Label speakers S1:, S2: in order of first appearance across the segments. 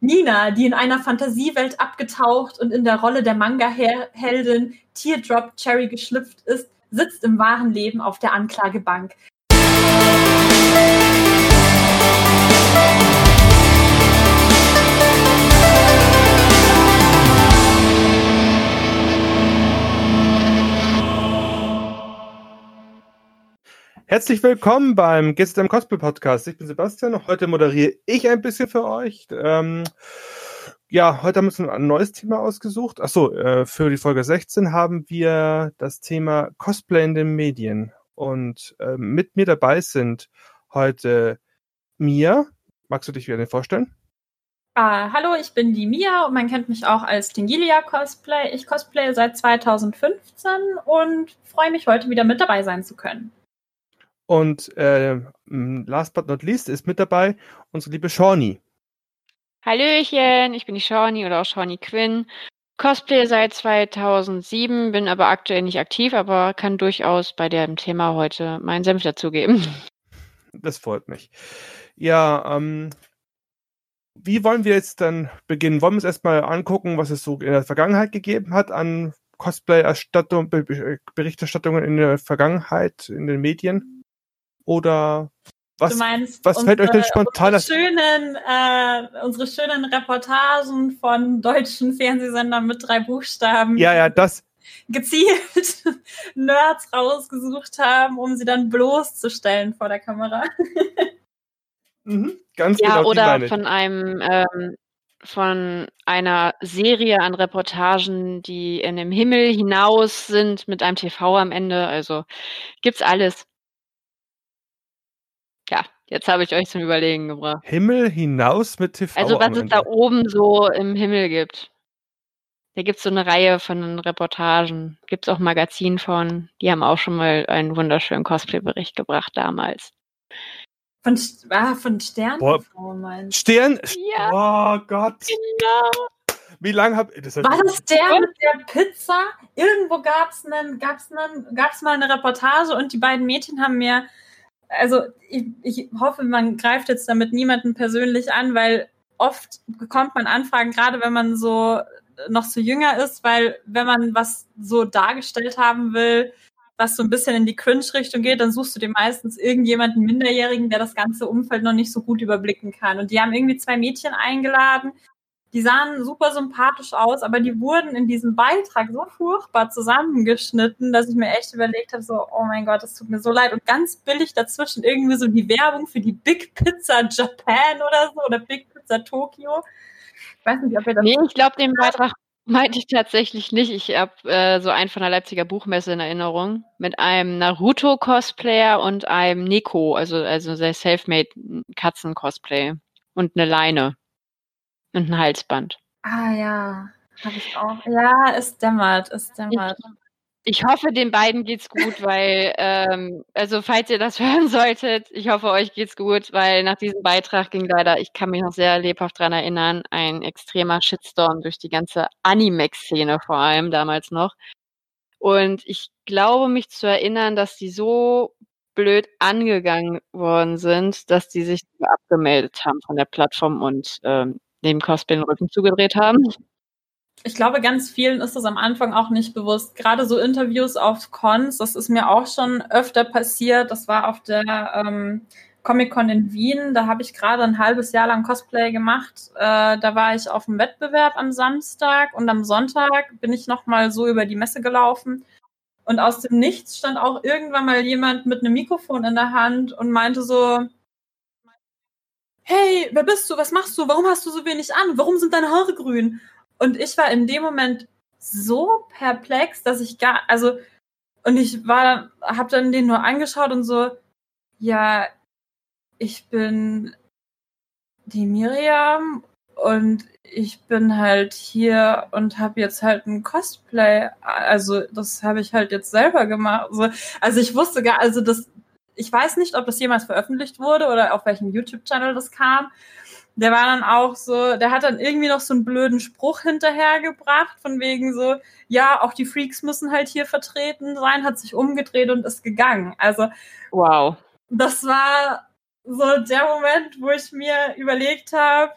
S1: Nina, die in einer Fantasiewelt abgetaucht und in der Rolle der Manga-Heldin Teardrop Cherry geschlüpft ist, sitzt im wahren Leben auf der Anklagebank.
S2: Herzlich willkommen beim Gäste im Cosplay Podcast. Ich bin Sebastian. Heute moderiere ich ein bisschen für euch. Ähm, ja, heute haben wir uns ein neues Thema ausgesucht. Achso, äh, für die Folge 16 haben wir das Thema Cosplay in den Medien. Und äh, mit mir dabei sind heute Mia. Magst du dich wieder vorstellen?
S1: Uh, hallo, ich bin die Mia und man kennt mich auch als Tingilia Cosplay. Ich cosplaye seit 2015 und freue mich heute wieder mit dabei sein zu können.
S2: Und äh, last but not least ist mit dabei unsere liebe Shawnee.
S3: Hallöchen, ich bin die Shawnee oder auch Shawnee Quinn. Cosplay seit 2007, bin aber aktuell nicht aktiv, aber kann durchaus bei dem Thema heute meinen Senf dazugeben.
S2: Das freut mich. Ja, ähm, wie wollen wir jetzt dann beginnen? Wollen wir uns erstmal angucken, was es so in der Vergangenheit gegeben hat an Cosplay-Erstattung, Berichterstattungen in der Vergangenheit in den Medien? Oder was,
S1: meinst,
S2: was unsere, fällt euch denn spontan
S1: unsere schönen, äh, unsere schönen Reportagen von deutschen Fernsehsendern mit drei Buchstaben.
S2: Ja, ja, das.
S1: Gezielt Nerds rausgesucht haben, um sie dann bloßzustellen vor der Kamera.
S2: mhm, ganz
S3: ja,
S2: genau.
S3: Oder von einem ähm, von einer Serie an Reportagen, die in dem Himmel hinaus sind mit einem TV am Ende. Also gibt's alles. Jetzt habe ich euch zum Überlegen gebracht.
S2: Himmel hinaus mit TV.
S3: Also was es da oben so im Himmel gibt. Da gibt es so eine Reihe von Reportagen. Gibt es auch Magazin von. Die haben auch schon mal einen wunderschönen Cosplay-Bericht gebracht damals.
S1: Von, ah, von Stern? Boah,
S2: Stern?
S3: Ja.
S2: Oh Gott.
S3: Genau.
S2: Wie lange hab
S1: das War das der mit der Pizza? Irgendwo gab es gab's gab's mal eine Reportage und die beiden Mädchen haben mir also ich, ich hoffe, man greift jetzt damit niemanden persönlich an, weil oft bekommt man Anfragen, gerade wenn man so noch so jünger ist, weil wenn man was so dargestellt haben will, was so ein bisschen in die Cringe-Richtung geht, dann suchst du dir meistens irgendjemanden Minderjährigen, der das ganze Umfeld noch nicht so gut überblicken kann. Und die haben irgendwie zwei Mädchen eingeladen, die sahen super sympathisch aus, aber die wurden in diesem Beitrag so furchtbar zusammengeschnitten, dass ich mir echt überlegt habe, so, oh mein Gott, das tut mir so leid. Und ganz billig dazwischen irgendwie so die Werbung für die Big Pizza Japan oder so oder Big Pizza Tokyo.
S3: Ich weiß nicht, ob ihr das. Nee, ich glaube, den Beitrag meinte ich tatsächlich nicht. Ich habe äh, so einen von der Leipziger Buchmesse in Erinnerung mit einem Naruto-Cosplayer und einem Neko, also, also sehr self-made Katzen-Cosplay und eine Leine. Und ein Halsband.
S1: Ah ja, habe ich auch. Ja, es dämmert, es dämmert.
S3: Ich, ich hoffe, den beiden geht's gut, weil, ähm, also falls ihr das hören solltet, ich hoffe, euch geht's gut, weil nach diesem Beitrag ging leider, ich kann mich noch sehr lebhaft dran erinnern, ein extremer Shitstorm durch die ganze Animex-Szene vor allem damals noch. Und ich glaube mich zu erinnern, dass die so blöd angegangen worden sind, dass die sich abgemeldet haben von der Plattform und ähm, dem Cosplay den Rücken zugedreht haben.
S1: Ich glaube, ganz vielen ist das am Anfang auch nicht bewusst. Gerade so Interviews auf Cons, das ist mir auch schon öfter passiert. Das war auf der ähm, Comic-Con in Wien. Da habe ich gerade ein halbes Jahr lang Cosplay gemacht. Äh, da war ich auf dem Wettbewerb am Samstag und am Sonntag bin ich nochmal so über die Messe gelaufen. Und aus dem Nichts stand auch irgendwann mal jemand mit einem Mikrofon in der Hand und meinte so, hey, wer bist du? Was machst du? Warum hast du so wenig an? Warum sind deine Haare grün? Und ich war in dem Moment so perplex, dass ich gar, also, und ich war, hab dann den nur angeschaut und so, ja, ich bin die Miriam und ich bin halt hier und habe jetzt halt ein Cosplay, also das habe ich halt jetzt selber gemacht. Also, also ich wusste gar, also das, ich weiß nicht, ob das jemals veröffentlicht wurde oder auf welchem YouTube-Channel das kam. Der war dann auch so, der hat dann irgendwie noch so einen blöden Spruch hinterhergebracht, von wegen so, ja, auch die Freaks müssen halt hier vertreten sein, hat sich umgedreht und ist gegangen. Also,
S3: wow.
S1: Das war so der Moment, wo ich mir überlegt habe,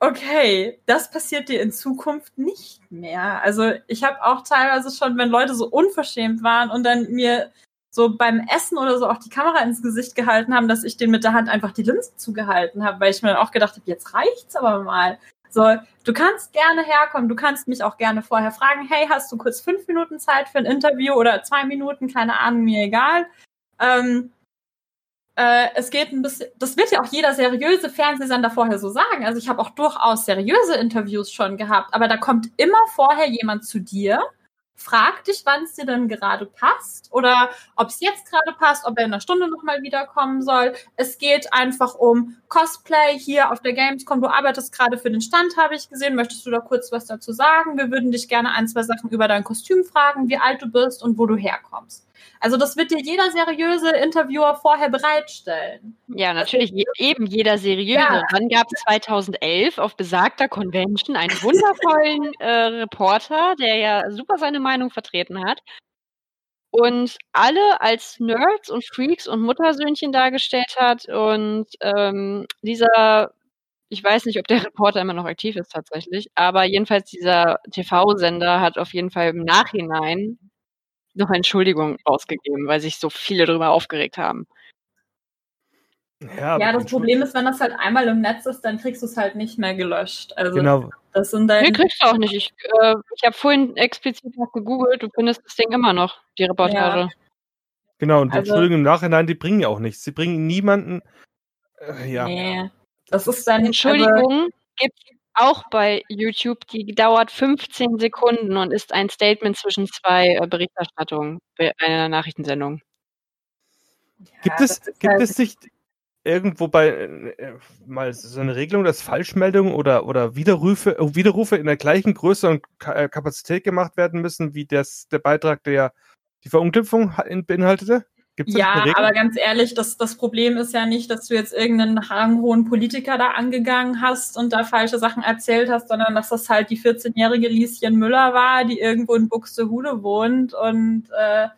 S1: okay, das passiert dir in Zukunft nicht mehr. Also ich habe auch teilweise schon, wenn Leute so unverschämt waren und dann mir so beim Essen oder so auch die Kamera ins Gesicht gehalten haben, dass ich den mit der Hand einfach die Linse zugehalten habe, weil ich mir dann auch gedacht habe, jetzt reicht's aber mal. So, du kannst gerne herkommen, du kannst mich auch gerne vorher fragen, hey, hast du kurz fünf Minuten Zeit für ein Interview oder zwei Minuten, keine Ahnung, mir egal. Ähm, äh, es geht ein bisschen, das wird ja auch jeder seriöse Fernsehsender vorher so sagen. Also ich habe auch durchaus seriöse Interviews schon gehabt, aber da kommt immer vorher jemand zu dir frag dich, wann es dir denn gerade passt oder ob es jetzt gerade passt, ob er in einer Stunde nochmal wiederkommen soll. Es geht einfach um Cosplay hier auf der Gamescom. Du arbeitest gerade für den Stand, habe ich gesehen. Möchtest du da kurz was dazu sagen? Wir würden dich gerne ein, zwei Sachen über dein Kostüm fragen, wie alt du bist und wo du herkommst. Also das wird dir jeder seriöse Interviewer vorher bereitstellen.
S3: Ja, natürlich, je, eben jeder seriöse. Ja. Dann gab es 2011 auf besagter Convention einen wundervollen äh, Reporter, der ja super seine Meinung vertreten hat und alle als Nerds und Freaks und Muttersöhnchen dargestellt hat. Und ähm, dieser, ich weiß nicht, ob der Reporter immer noch aktiv ist tatsächlich, aber jedenfalls dieser TV-Sender hat auf jeden Fall im Nachhinein noch Entschuldigung ausgegeben, weil sich so viele darüber aufgeregt haben.
S1: Ja, ja das Problem ist, wenn das halt einmal im Netz ist, dann kriegst du es halt nicht mehr gelöscht. Also
S2: genau.
S1: das sind deine.
S3: Nee, kriegst du auch nicht. Ich, äh, ich habe vorhin explizit noch gegoogelt, du findest das Ding immer noch, die Reportage. Ja.
S2: Genau, und die also, Entschuldigungen im Nachhinein, die bringen ja auch nichts. Sie bringen niemanden. Äh, ja.
S1: Nee. Das ist deine
S3: Entschuldigung gibt auch bei YouTube, die dauert 15 Sekunden und ist ein Statement zwischen zwei äh, Berichterstattungen bei einer Nachrichtensendung.
S2: Ja, gibt es, gibt halt es nicht irgendwo bei äh, mal so eine Regelung, dass Falschmeldungen oder, oder Widerrufe, äh, Widerrufe in der gleichen Größe und Ka Kapazität gemacht werden müssen, wie das, der Beitrag, der die Verunglimpfung beinhaltete?
S1: Gibt's ja, aber ganz ehrlich, das, das Problem ist ja nicht, dass du jetzt irgendeinen ranghohen Politiker da angegangen hast und da falsche Sachen erzählt hast, sondern dass das halt die 14-jährige Lieschen Müller war, die irgendwo in Buxtehude wohnt und äh,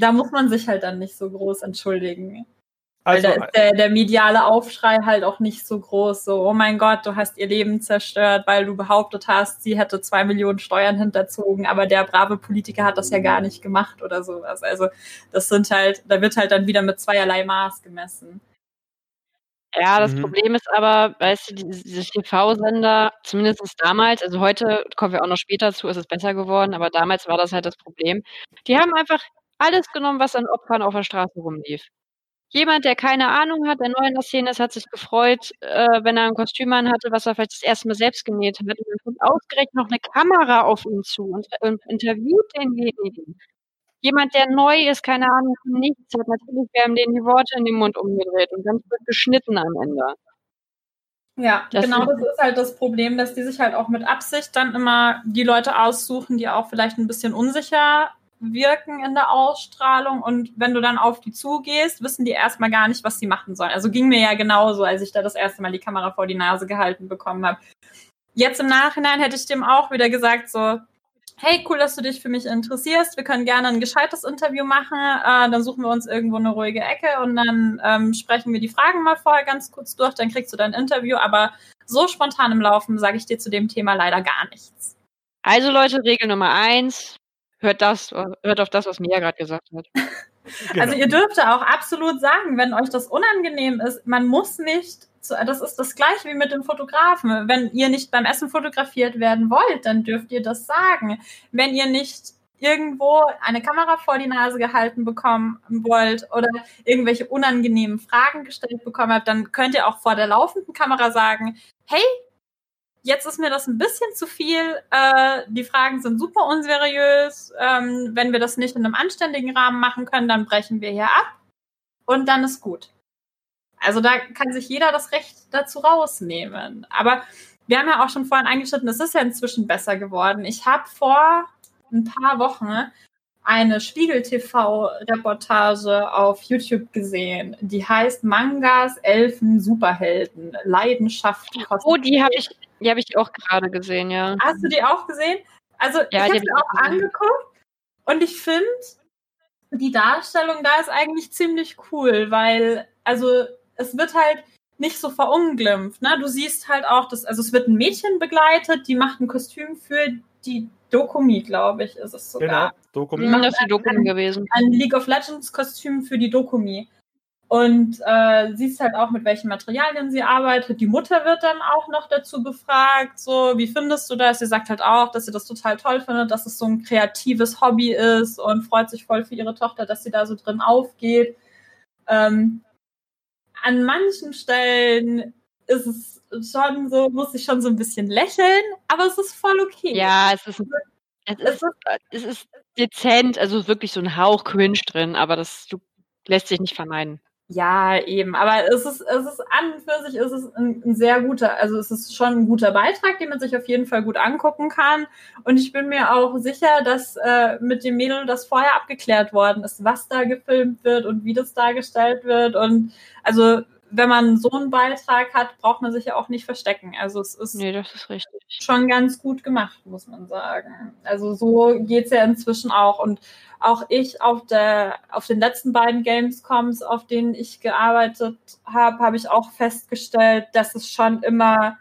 S1: da muss man sich halt dann nicht so groß entschuldigen. Also, Weil da ist der, der mediale Aufschrei halt auch nicht so groß. So, oh mein Gott, du hast ihr Leben zerstört, weil du behauptet hast, sie hätte zwei Millionen Steuern hinterzogen, aber der brave Politiker hat das ja gar nicht gemacht oder sowas. Also, das sind halt, da wird halt dann wieder mit zweierlei Maß gemessen.
S3: Ja, das mhm. Problem ist aber, weißt du, diese TV-Sender, zumindest damals, also heute kommen wir auch noch später zu, ist es besser geworden, aber damals war das halt das Problem. Die haben einfach alles genommen, was an Opfern auf der Straße rumlief. Jemand, der keine Ahnung hat, der neu in der Szene ist, hat sich gefreut, äh, wenn er ein Kostüm anhatte, was er vielleicht das erste Mal selbst genäht hat. Und dann kommt ausgerechnet noch eine Kamera auf ihn zu und, und interviewt denjenigen. Jemand, der neu ist, keine Ahnung von nichts hat, natürlich werden denen die Worte in den Mund umgedreht und dann wird geschnitten am Ende.
S1: Ja, das genau das ist halt das Problem, dass die sich halt auch mit Absicht dann immer die Leute aussuchen, die auch vielleicht ein bisschen unsicher wirken in der Ausstrahlung und wenn du dann auf die zugehst, wissen die erstmal gar nicht, was sie machen sollen. Also ging mir ja genauso, als ich da das erste Mal die Kamera vor die Nase gehalten bekommen habe. Jetzt im Nachhinein hätte ich dem auch wieder gesagt so, hey, cool, dass du dich für mich interessierst. Wir können gerne ein gescheites Interview machen. Äh, dann suchen wir uns irgendwo eine ruhige Ecke und dann ähm, sprechen wir die Fragen mal vorher ganz kurz durch. Dann kriegst du dein Interview. Aber so spontan im Laufen sage ich dir zu dem Thema leider gar nichts.
S3: Also Leute, Regel Nummer eins, hört das, hört auf das, was Mia gerade gesagt hat.
S1: Genau. Also ihr dürft auch absolut sagen, wenn euch das unangenehm ist, man muss nicht, das ist das gleiche wie mit dem Fotografen. Wenn ihr nicht beim Essen fotografiert werden wollt, dann dürft ihr das sagen. Wenn ihr nicht irgendwo eine Kamera vor die Nase gehalten bekommen wollt oder irgendwelche unangenehmen Fragen gestellt bekommen habt, dann könnt ihr auch vor der laufenden Kamera sagen, hey, Jetzt ist mir das ein bisschen zu viel. Äh, die Fragen sind super unseriös. Ähm, wenn wir das nicht in einem anständigen Rahmen machen können, dann brechen wir hier ab und dann ist gut. Also da kann sich jeder das Recht dazu rausnehmen. Aber wir haben ja auch schon vorhin eingeschnitten, es ist ja inzwischen besser geworden. Ich habe vor ein paar Wochen eine Spiegel-TV-Reportage auf YouTube gesehen, die heißt Mangas, Elfen, Superhelden, Leidenschaft.
S3: Oh, die habe ich, die habe ich auch gerade gesehen, ja.
S1: Hast du die auch gesehen? Also ja, ich habe sie auch gesehen. angeguckt und ich finde, die Darstellung da ist eigentlich ziemlich cool, weil also es wird halt nicht so verunglimpft. Ne? Du siehst halt auch, dass, also es wird ein Mädchen begleitet, die macht ein Kostüm für die Dokumi, glaube ich, ist es sogar.
S2: Genau, Dokumi.
S3: Das ist die Dokumi gewesen.
S1: Ein League of Legends Kostüm für die Dokumi. Und äh, siehst halt auch, mit welchen Materialien sie arbeitet. Die Mutter wird dann auch noch dazu befragt, so, wie findest du das? Sie sagt halt auch, dass sie das total toll findet, dass es so ein kreatives Hobby ist und freut sich voll für ihre Tochter, dass sie da so drin aufgeht. Ähm, an manchen Stellen ist es schon so, muss ich schon so ein bisschen lächeln, aber es ist voll okay.
S3: Ja, es ist, es ist, es ist dezent, also wirklich so ein Hauch cringe drin, aber das lässt sich nicht vermeiden.
S1: Ja, eben. Aber es ist, es ist an und für sich ist es ein, ein, sehr guter, also es ist schon ein guter Beitrag, den man sich auf jeden Fall gut angucken kann. Und ich bin mir auch sicher, dass äh, mit dem Mädel das vorher abgeklärt worden ist, was da gefilmt wird und wie das dargestellt wird. Und also wenn man so einen Beitrag hat, braucht man sich ja auch nicht verstecken. Also es ist,
S3: nee, ist richtig.
S1: schon ganz gut gemacht, muss man sagen. Also so geht's ja inzwischen auch. Und auch ich auf der auf den letzten beiden Gamescoms, auf denen ich gearbeitet habe, habe ich auch festgestellt, dass es schon immer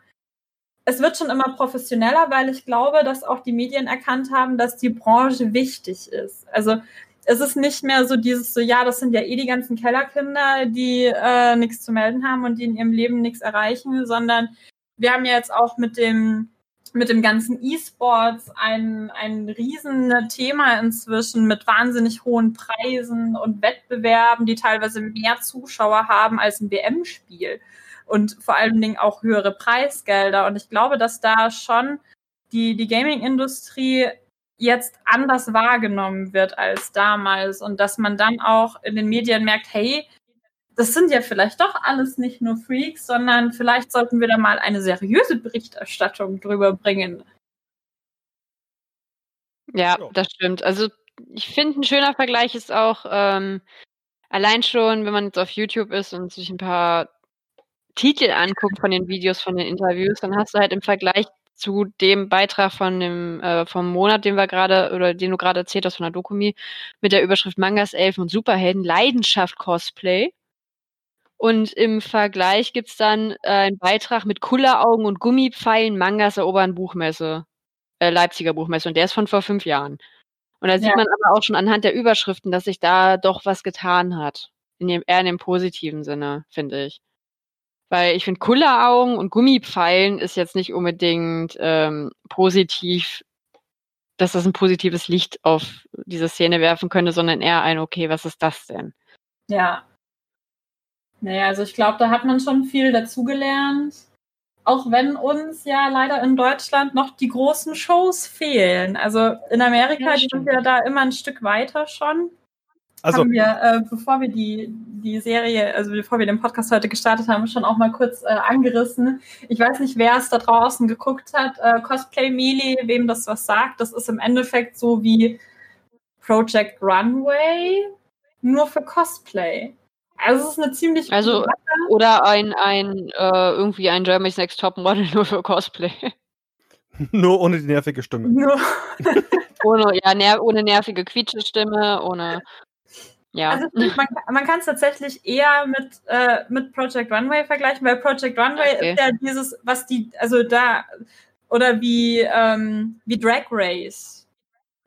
S1: es wird schon immer professioneller, weil ich glaube, dass auch die Medien erkannt haben, dass die Branche wichtig ist. Also es ist nicht mehr so dieses so, ja, das sind ja eh die ganzen Kellerkinder, die äh, nichts zu melden haben und die in ihrem Leben nichts erreichen, sondern wir haben ja jetzt auch mit dem mit dem ganzen E-Sports ein, ein riesen Thema inzwischen mit wahnsinnig hohen Preisen und Wettbewerben, die teilweise mehr Zuschauer haben als ein WM-Spiel und vor allen Dingen auch höhere Preisgelder. Und ich glaube, dass da schon die, die Gaming-Industrie jetzt anders wahrgenommen wird als damals und dass man dann auch in den Medien merkt, hey, das sind ja vielleicht doch alles nicht nur Freaks, sondern vielleicht sollten wir da mal eine seriöse Berichterstattung drüber bringen.
S3: Ja, das stimmt. Also ich finde, ein schöner Vergleich ist auch ähm, allein schon, wenn man jetzt auf YouTube ist und sich ein paar Titel anguckt von den Videos, von den Interviews, dann hast du halt im Vergleich zu dem Beitrag von dem äh, vom Monat, den wir gerade oder den du gerade erzählt hast von der Dokumi mit der Überschrift Mangas, Elfen und Superhelden Leidenschaft Cosplay. Und im Vergleich gibt's dann äh, einen Beitrag mit Kulleraugen und Gummipfeilen Mangas erobern Buchmesse, äh, Leipziger Buchmesse und der ist von vor fünf Jahren. Und da sieht ja. man aber auch schon anhand der Überschriften, dass sich da doch was getan hat. In dem, eher in dem positiven Sinne, finde ich. Weil ich finde, Kulleraugen und Gummipfeilen ist jetzt nicht unbedingt ähm, positiv, dass das ein positives Licht auf diese Szene werfen könnte, sondern eher ein, okay, was ist das denn?
S1: Ja. Naja, also ich glaube, da hat man schon viel dazugelernt. Auch wenn uns ja leider in Deutschland noch die großen Shows fehlen. Also in Amerika, ja, die sind ja da immer ein Stück weiter schon also, haben wir, äh, bevor wir die, die Serie, also bevor wir den Podcast heute gestartet haben, schon auch mal kurz äh, angerissen. Ich weiß nicht, wer es da draußen geguckt hat. Äh, Cosplay Melee, wem das was sagt, das ist im Endeffekt so wie Project Runway, nur für Cosplay. Also es ist eine ziemlich
S3: also Sache. oder ein ein äh, irgendwie ein Germany's Next Top Model nur für Cosplay.
S2: nur ohne die nervige Stimme. Nur
S3: ohne ja ner ohne nervige Quietschestimme, ohne ja.
S1: Also man, man kann es tatsächlich eher mit, äh, mit Project Runway vergleichen, weil Project Runway okay. ist ja dieses, was die, also da, oder wie, ähm, wie Drag Race.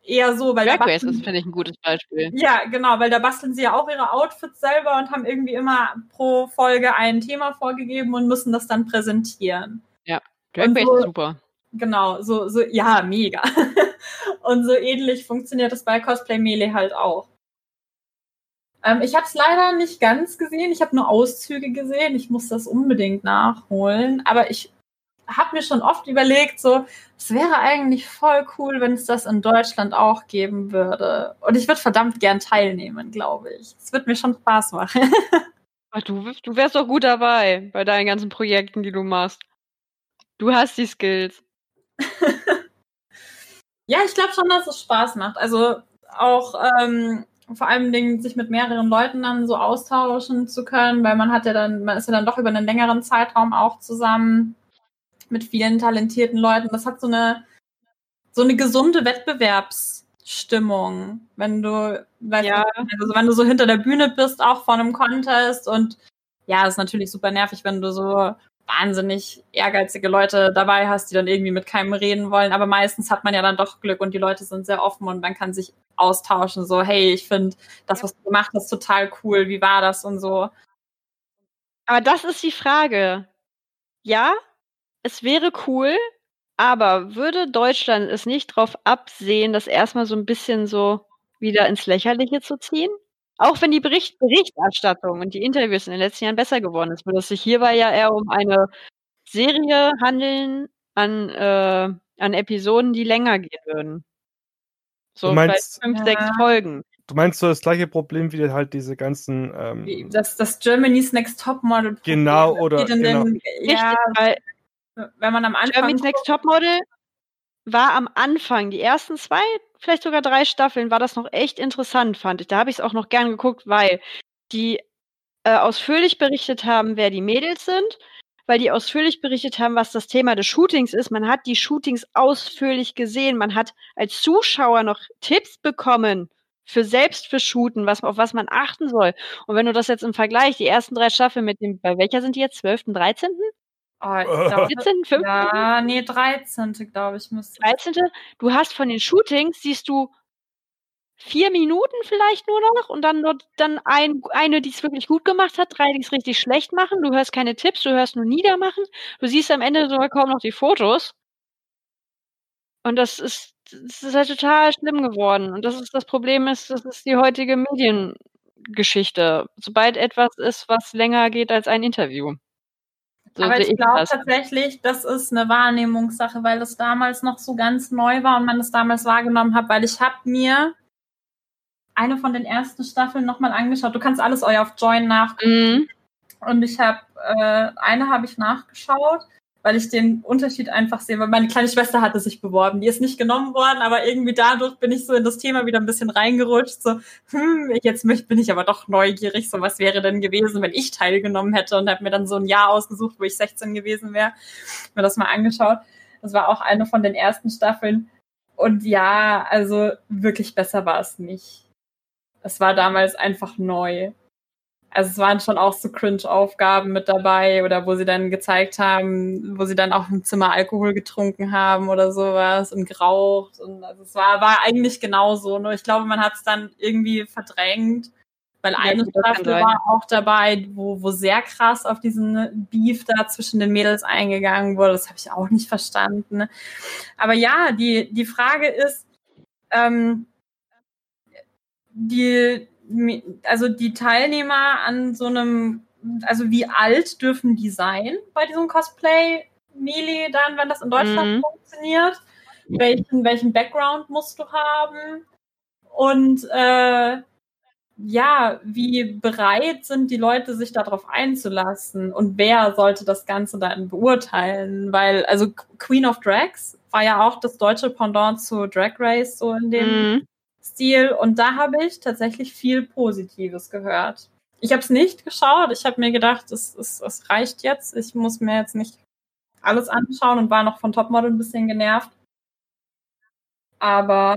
S1: Eher so, weil
S3: Drag Race ist, finde ich, ein gutes Beispiel.
S1: Ja, genau, weil da basteln sie ja auch ihre Outfits selber und haben irgendwie immer pro Folge ein Thema vorgegeben und müssen das dann präsentieren.
S3: Ja, Drag Race so, ist super.
S1: Genau, so, so, ja, mega. und so ähnlich funktioniert das bei Cosplay Melee halt auch. Ähm, ich habe es leider nicht ganz gesehen. Ich habe nur Auszüge gesehen. Ich muss das unbedingt nachholen. Aber ich habe mir schon oft überlegt, so, es wäre eigentlich voll cool, wenn es das in Deutschland auch geben würde. Und ich würde verdammt gern teilnehmen, glaube ich. Es wird mir schon Spaß machen.
S3: Ach, du, du wärst doch gut dabei bei deinen ganzen Projekten, die du machst. Du hast die Skills.
S1: ja, ich glaube schon, dass es Spaß macht. Also auch ähm, vor allem Dingen sich mit mehreren Leuten dann so austauschen zu können, weil man hat ja dann, man ist ja dann doch über einen längeren Zeitraum auch zusammen mit vielen talentierten Leuten. Das hat so eine, so eine gesunde Wettbewerbsstimmung, wenn du,
S3: ja.
S1: also wenn du so hinter der Bühne bist, auch vor einem Contest und ja, ist natürlich super nervig, wenn du so wahnsinnig ehrgeizige Leute dabei hast, die dann irgendwie mit keinem reden wollen. Aber meistens hat man ja dann doch Glück und die Leute sind sehr offen und man kann sich austauschen. So, hey, ich finde das, was du gemacht hast, total cool. Wie war das und so.
S3: Aber das ist die Frage. Ja, es wäre cool, aber würde Deutschland es nicht darauf absehen, das erstmal so ein bisschen so wieder ins Lächerliche zu ziehen? Auch wenn die Bericht Berichterstattung und die Interviews in den letzten Jahren besser geworden ist, würde es sich hierbei ja eher um eine Serie handeln an, äh, an Episoden, die länger gehen würden. So
S2: meinst-
S3: vielleicht fünf,
S1: Ja.
S3: sechs Folgen.
S2: Du meinst so das gleiche Problem wie halt diese ganzen. Ähm,
S1: Das, das Germany's Next Topmodel.
S2: Genau, oder-
S1: in Den, ja,
S3: Richtig, weil
S1: wenn man am Anfang.
S3: Germany's Next Topmodel war am Anfang, die ersten zwei, vielleicht sogar drei Staffeln, war das noch echt interessant, fand ich. Da habe ich es auch noch gern geguckt, weil die äh, ausführlich berichtet haben, wer die Mädels sind, weil die ausführlich berichtet haben, was das Thema des Shootings ist. Man hat die Shootings ausführlich gesehen. Man hat als Zuschauer noch Tipps bekommen für selbst für Shooten, was, auf was man achten soll. Und wenn du das jetzt im Vergleich, die ersten drei Staffeln mit dem, bei welcher sind die jetzt? 12., 13.,
S1: Oh,
S3: 14., 15.?
S1: ja, nee, 13. glaube ich, müsste.
S3: 13. Du hast von den Shootings, siehst du vier Minuten vielleicht nur noch und dann dort dann ein, eine, die es wirklich gut gemacht hat, drei, die es richtig schlecht machen. Du hörst keine Tipps, du hörst nur Niedermachen. Du siehst am Ende sogar kaum noch die Fotos. Und das ist, das ist halt total schlimm geworden. Und das ist das Problem ist, das ist die heutige Mediengeschichte. Sobald etwas ist, was länger geht als ein Interview. So
S1: Aber ich glaube tatsächlich, das ist eine Wahrnehmungssache, weil das damals noch so ganz neu war und man es damals wahrgenommen hat, weil ich habe mir eine von den ersten Staffeln nochmal angeschaut. Du kannst alles euer auf Join nachgucken.
S3: Mhm.
S1: Und ich habe, äh, eine habe ich nachgeschaut, weil ich den Unterschied einfach sehe, weil meine kleine Schwester hatte sich beworben. Die ist nicht genommen worden, aber irgendwie dadurch bin ich so in das Thema wieder ein bisschen reingerutscht. So, hm, jetzt bin ich aber doch neugierig. So, was wäre denn gewesen, wenn ich teilgenommen hätte und habe mir dann so ein Jahr ausgesucht, wo ich 16 gewesen wäre. Mir das mal angeschaut. Das war auch eine von den ersten Staffeln. Und ja, also wirklich besser war es nicht. Es war damals einfach neu. Also es waren schon auch so Cringe-Aufgaben mit dabei oder wo sie dann gezeigt haben, wo sie dann auch im Zimmer Alkohol getrunken haben oder sowas und geraucht. Und also es war, war eigentlich genauso. Nur ich glaube, man hat es dann irgendwie verdrängt, weil
S3: Ja,
S1: eine Staffel war auch dabei, wo, wo sehr krass auf diesen Beef da zwischen den Mädels eingegangen wurde. Das habe ich auch nicht verstanden. Aber ja, die, die Frage ist, ähm, die, also die Teilnehmer an so einem, also wie alt dürfen die sein bei diesem Cosplay Melee dann, wenn das in Deutschland
S3: Mhm.
S1: funktioniert? Welchen, welchen Background musst du haben? Und äh, ja, wie bereit sind die Leute, sich darauf einzulassen? Und wer sollte das Ganze dann beurteilen? Weil, also Queen of Drags war ja auch das deutsche Pendant zu Drag Race, so in dem
S3: Mhm.
S1: Stil. Und da habe ich tatsächlich viel Positives gehört. Ich habe es nicht geschaut. Ich habe mir gedacht, es, es, es reicht jetzt. Ich muss mir jetzt nicht alles anschauen und war noch von Topmodel ein bisschen genervt. Aber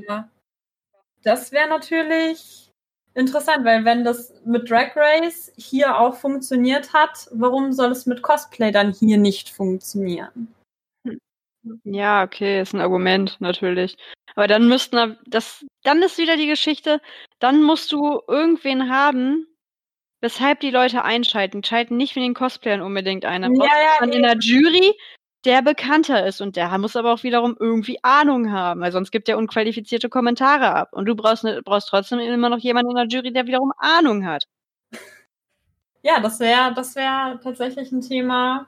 S1: das wäre natürlich interessant, weil wenn das mit Drag Race hier auch funktioniert hat, warum soll es mit Cosplay dann hier nicht funktionieren?
S3: Ja, okay, ist ein Argument, natürlich. Aber dann müssten da- das, dann ist wieder die Geschichte, dann musst du irgendwen haben, weshalb die Leute einschalten. Schalten nicht mit den Cosplayern unbedingt ein. Dann
S1: Ja,
S3: brauchst du
S1: ja,
S3: dann in der Jury, der bekannter ist und der muss aber auch wiederum irgendwie Ahnung haben, weil sonst gibt er unqualifizierte Kommentare ab. Und du brauchst, ne, brauchst trotzdem immer noch jemanden in der Jury, der wiederum Ahnung hat.
S1: Ja, das wäre das wäre tatsächlich ein Thema,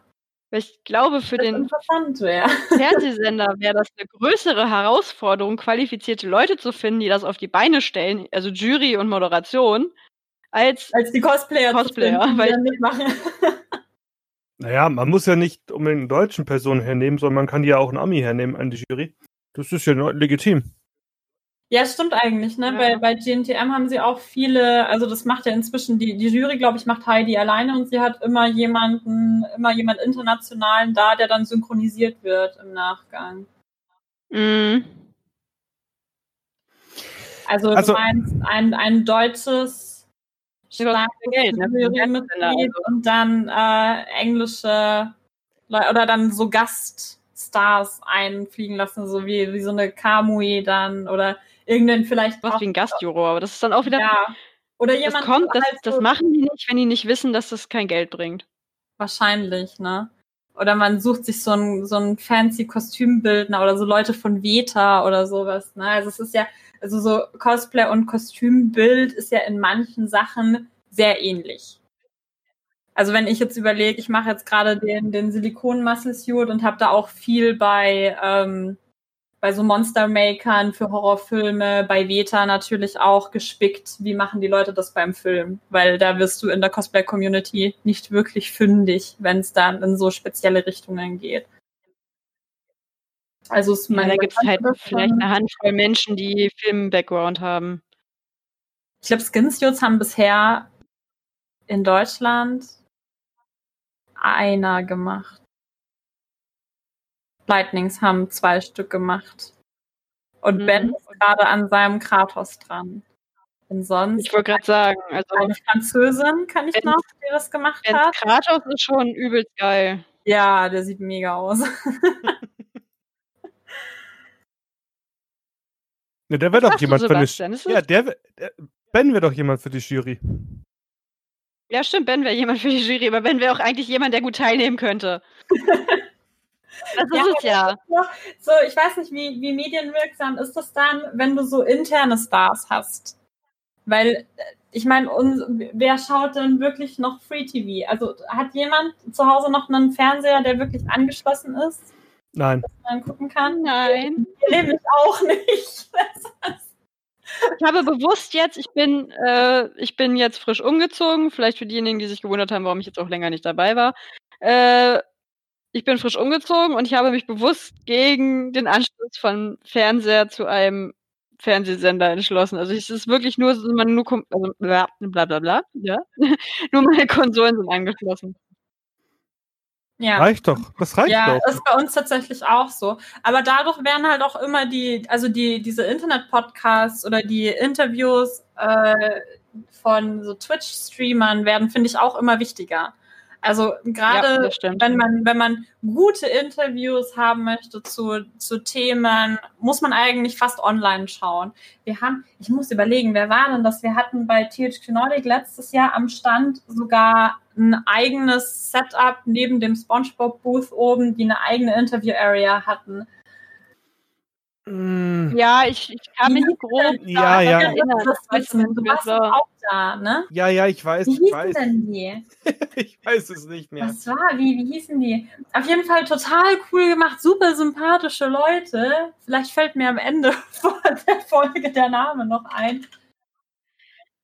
S3: Weil ich glaube, für den
S1: wäre.
S3: Fernsehsender wäre das eine größere Herausforderung, qualifizierte Leute zu finden, die das auf die Beine stellen, also Jury und Moderation, als
S1: Als die Cosplayer,
S3: Cosplayer,
S1: zu finden, die
S3: weil-
S1: dann mitmachen.
S2: Naja, man muss ja nicht unbedingt einen deutschen Person hernehmen, sondern man kann ja auch einen Ami hernehmen an die Jury. Das ist ja legitim.
S1: Ja, stimmt eigentlich, ne?
S3: Ja.
S1: Bei, bei GNTM haben sie auch viele, also das macht ja inzwischen die, die Jury, glaube ich, macht Heidi alleine und sie hat immer jemanden, immer jemand internationalen da, der dann synchronisiert wird im Nachgang.
S3: mh,
S1: Also,
S2: Also-
S1: du meinst ein, ein deutsches
S3: Geld, ne?
S1: Jurymitglied und dann äh, englische Leute oder dann so Gaststars einfliegen lassen, so wie, wie so eine Kamui dann oder irgendeinen vielleicht.
S3: Was wie ein Gastjuror, aber das ist dann auch wieder.
S1: Ja. Oder jemand.
S3: Das kommt, das,
S1: halt
S3: das
S1: so-
S3: machen die nicht, wenn die nicht wissen, dass das kein Geld bringt.
S1: Wahrscheinlich, ne? Oder man sucht sich so ein, so ein fancy Kostümbildner oder so Leute von Veta oder sowas, ne? Also es ist ja, also so Cosplay und Kostümbild ist ja in manchen Sachen sehr ähnlich. Also wenn ich jetzt überlege, ich mache jetzt gerade den, den Silikon-Muscle-Suit und habe da auch viel bei, ähm, bei so Monster-Makern für Horrorfilme, bei Veta natürlich auch gespickt, wie machen die Leute das beim Film. Weil da wirst du in der Cosplay-Community nicht wirklich fündig, wenn es dann in so spezielle Richtungen geht. Also ist
S3: Ja, da gibt es halt vielleicht eine Handvoll Menschen, die Film-Background haben.
S1: Ich glaube, Skinsuits haben bisher in Deutschland einer gemacht. Lightnings haben zwei Stück gemacht. Und
S3: Mhm.
S1: Ben ist gerade an seinem Kratos dran. Und sonst
S3: Ich wollte gerade sagen, also
S1: eine Französin, kann ich
S3: Ben-
S1: noch, die das gemacht
S3: Ben
S1: hat.
S3: Kratos ist schon übelst geil.
S1: Ja, der sieht mega aus.
S2: Ne, der wäre doch jemand für die Ja, der, der Ben wäre doch jemand für die Jury.
S3: Ja, stimmt, Ben wäre jemand für die Jury, aber Ben wäre auch eigentlich jemand, der gut teilnehmen könnte. Das ist
S1: Ja,
S3: es ja.
S1: So, ich weiß nicht, wie, wie medienwirksam ist das dann, wenn du so interne Stars hast? Weil, äh, ich meine, wer schaut denn wirklich noch Free TV? Also hat jemand zu Hause noch einen Fernseher, der wirklich angeschlossen ist,
S2: Nein.
S1: den man gucken kann?
S3: Nein.
S1: Nämlich auch nicht.
S3: Ich habe bewusst jetzt, ich bin, äh, ich bin jetzt frisch umgezogen, vielleicht für diejenigen, die sich gewundert haben, warum ich jetzt auch länger nicht dabei war. Äh, ich bin frisch umgezogen und ich habe mich bewusst gegen den Anschluss von Fernseher zu einem Fernsehsender entschlossen. Also es ist wirklich nur, so, man nur, also bla bla bla, bla ja. nur meine Konsolen sind angeschlossen.
S1: Ja.
S2: Reicht doch. Das reicht
S1: Ja,
S2: doch.
S1: ist bei uns tatsächlich auch so. Aber dadurch werden halt auch immer die, also die, diese Internet-Podcasts oder die Interviews äh, von so Twitch-Streamern werden, finde ich, auch immer wichtiger. Also
S3: Ja,
S1: gerade
S3: stimmt.
S1: wenn man, wenn man gute Interviews haben möchte zu, zu Themen, muss man eigentlich fast online schauen. Wir haben, ich muss überlegen, wer war denn das? Wir hatten bei THQ Nordic letztes Jahr am Stand sogar ein eigenes Setup neben dem SpongeBob Booth oben, die eine eigene Interview Area hatten.
S2: Mm,
S3: Ja, ich, ich kann mich
S1: hieß
S3: grob
S2: Ja, ja.
S3: erinnern.
S1: Das wissen,
S3: nicht
S1: du
S3: mehr
S1: warst
S3: so.
S1: auch da, ne?
S2: Ja, ja, ich weiß,
S1: Wie hießen
S2: weiß.
S1: denn die?
S2: Ich weiß es nicht mehr.
S1: Was war? Wie, wie hießen die? Auf jeden Fall total cool gemacht, super sympathische Leute. Vielleicht fällt mir am Ende von der Folge der Name noch ein.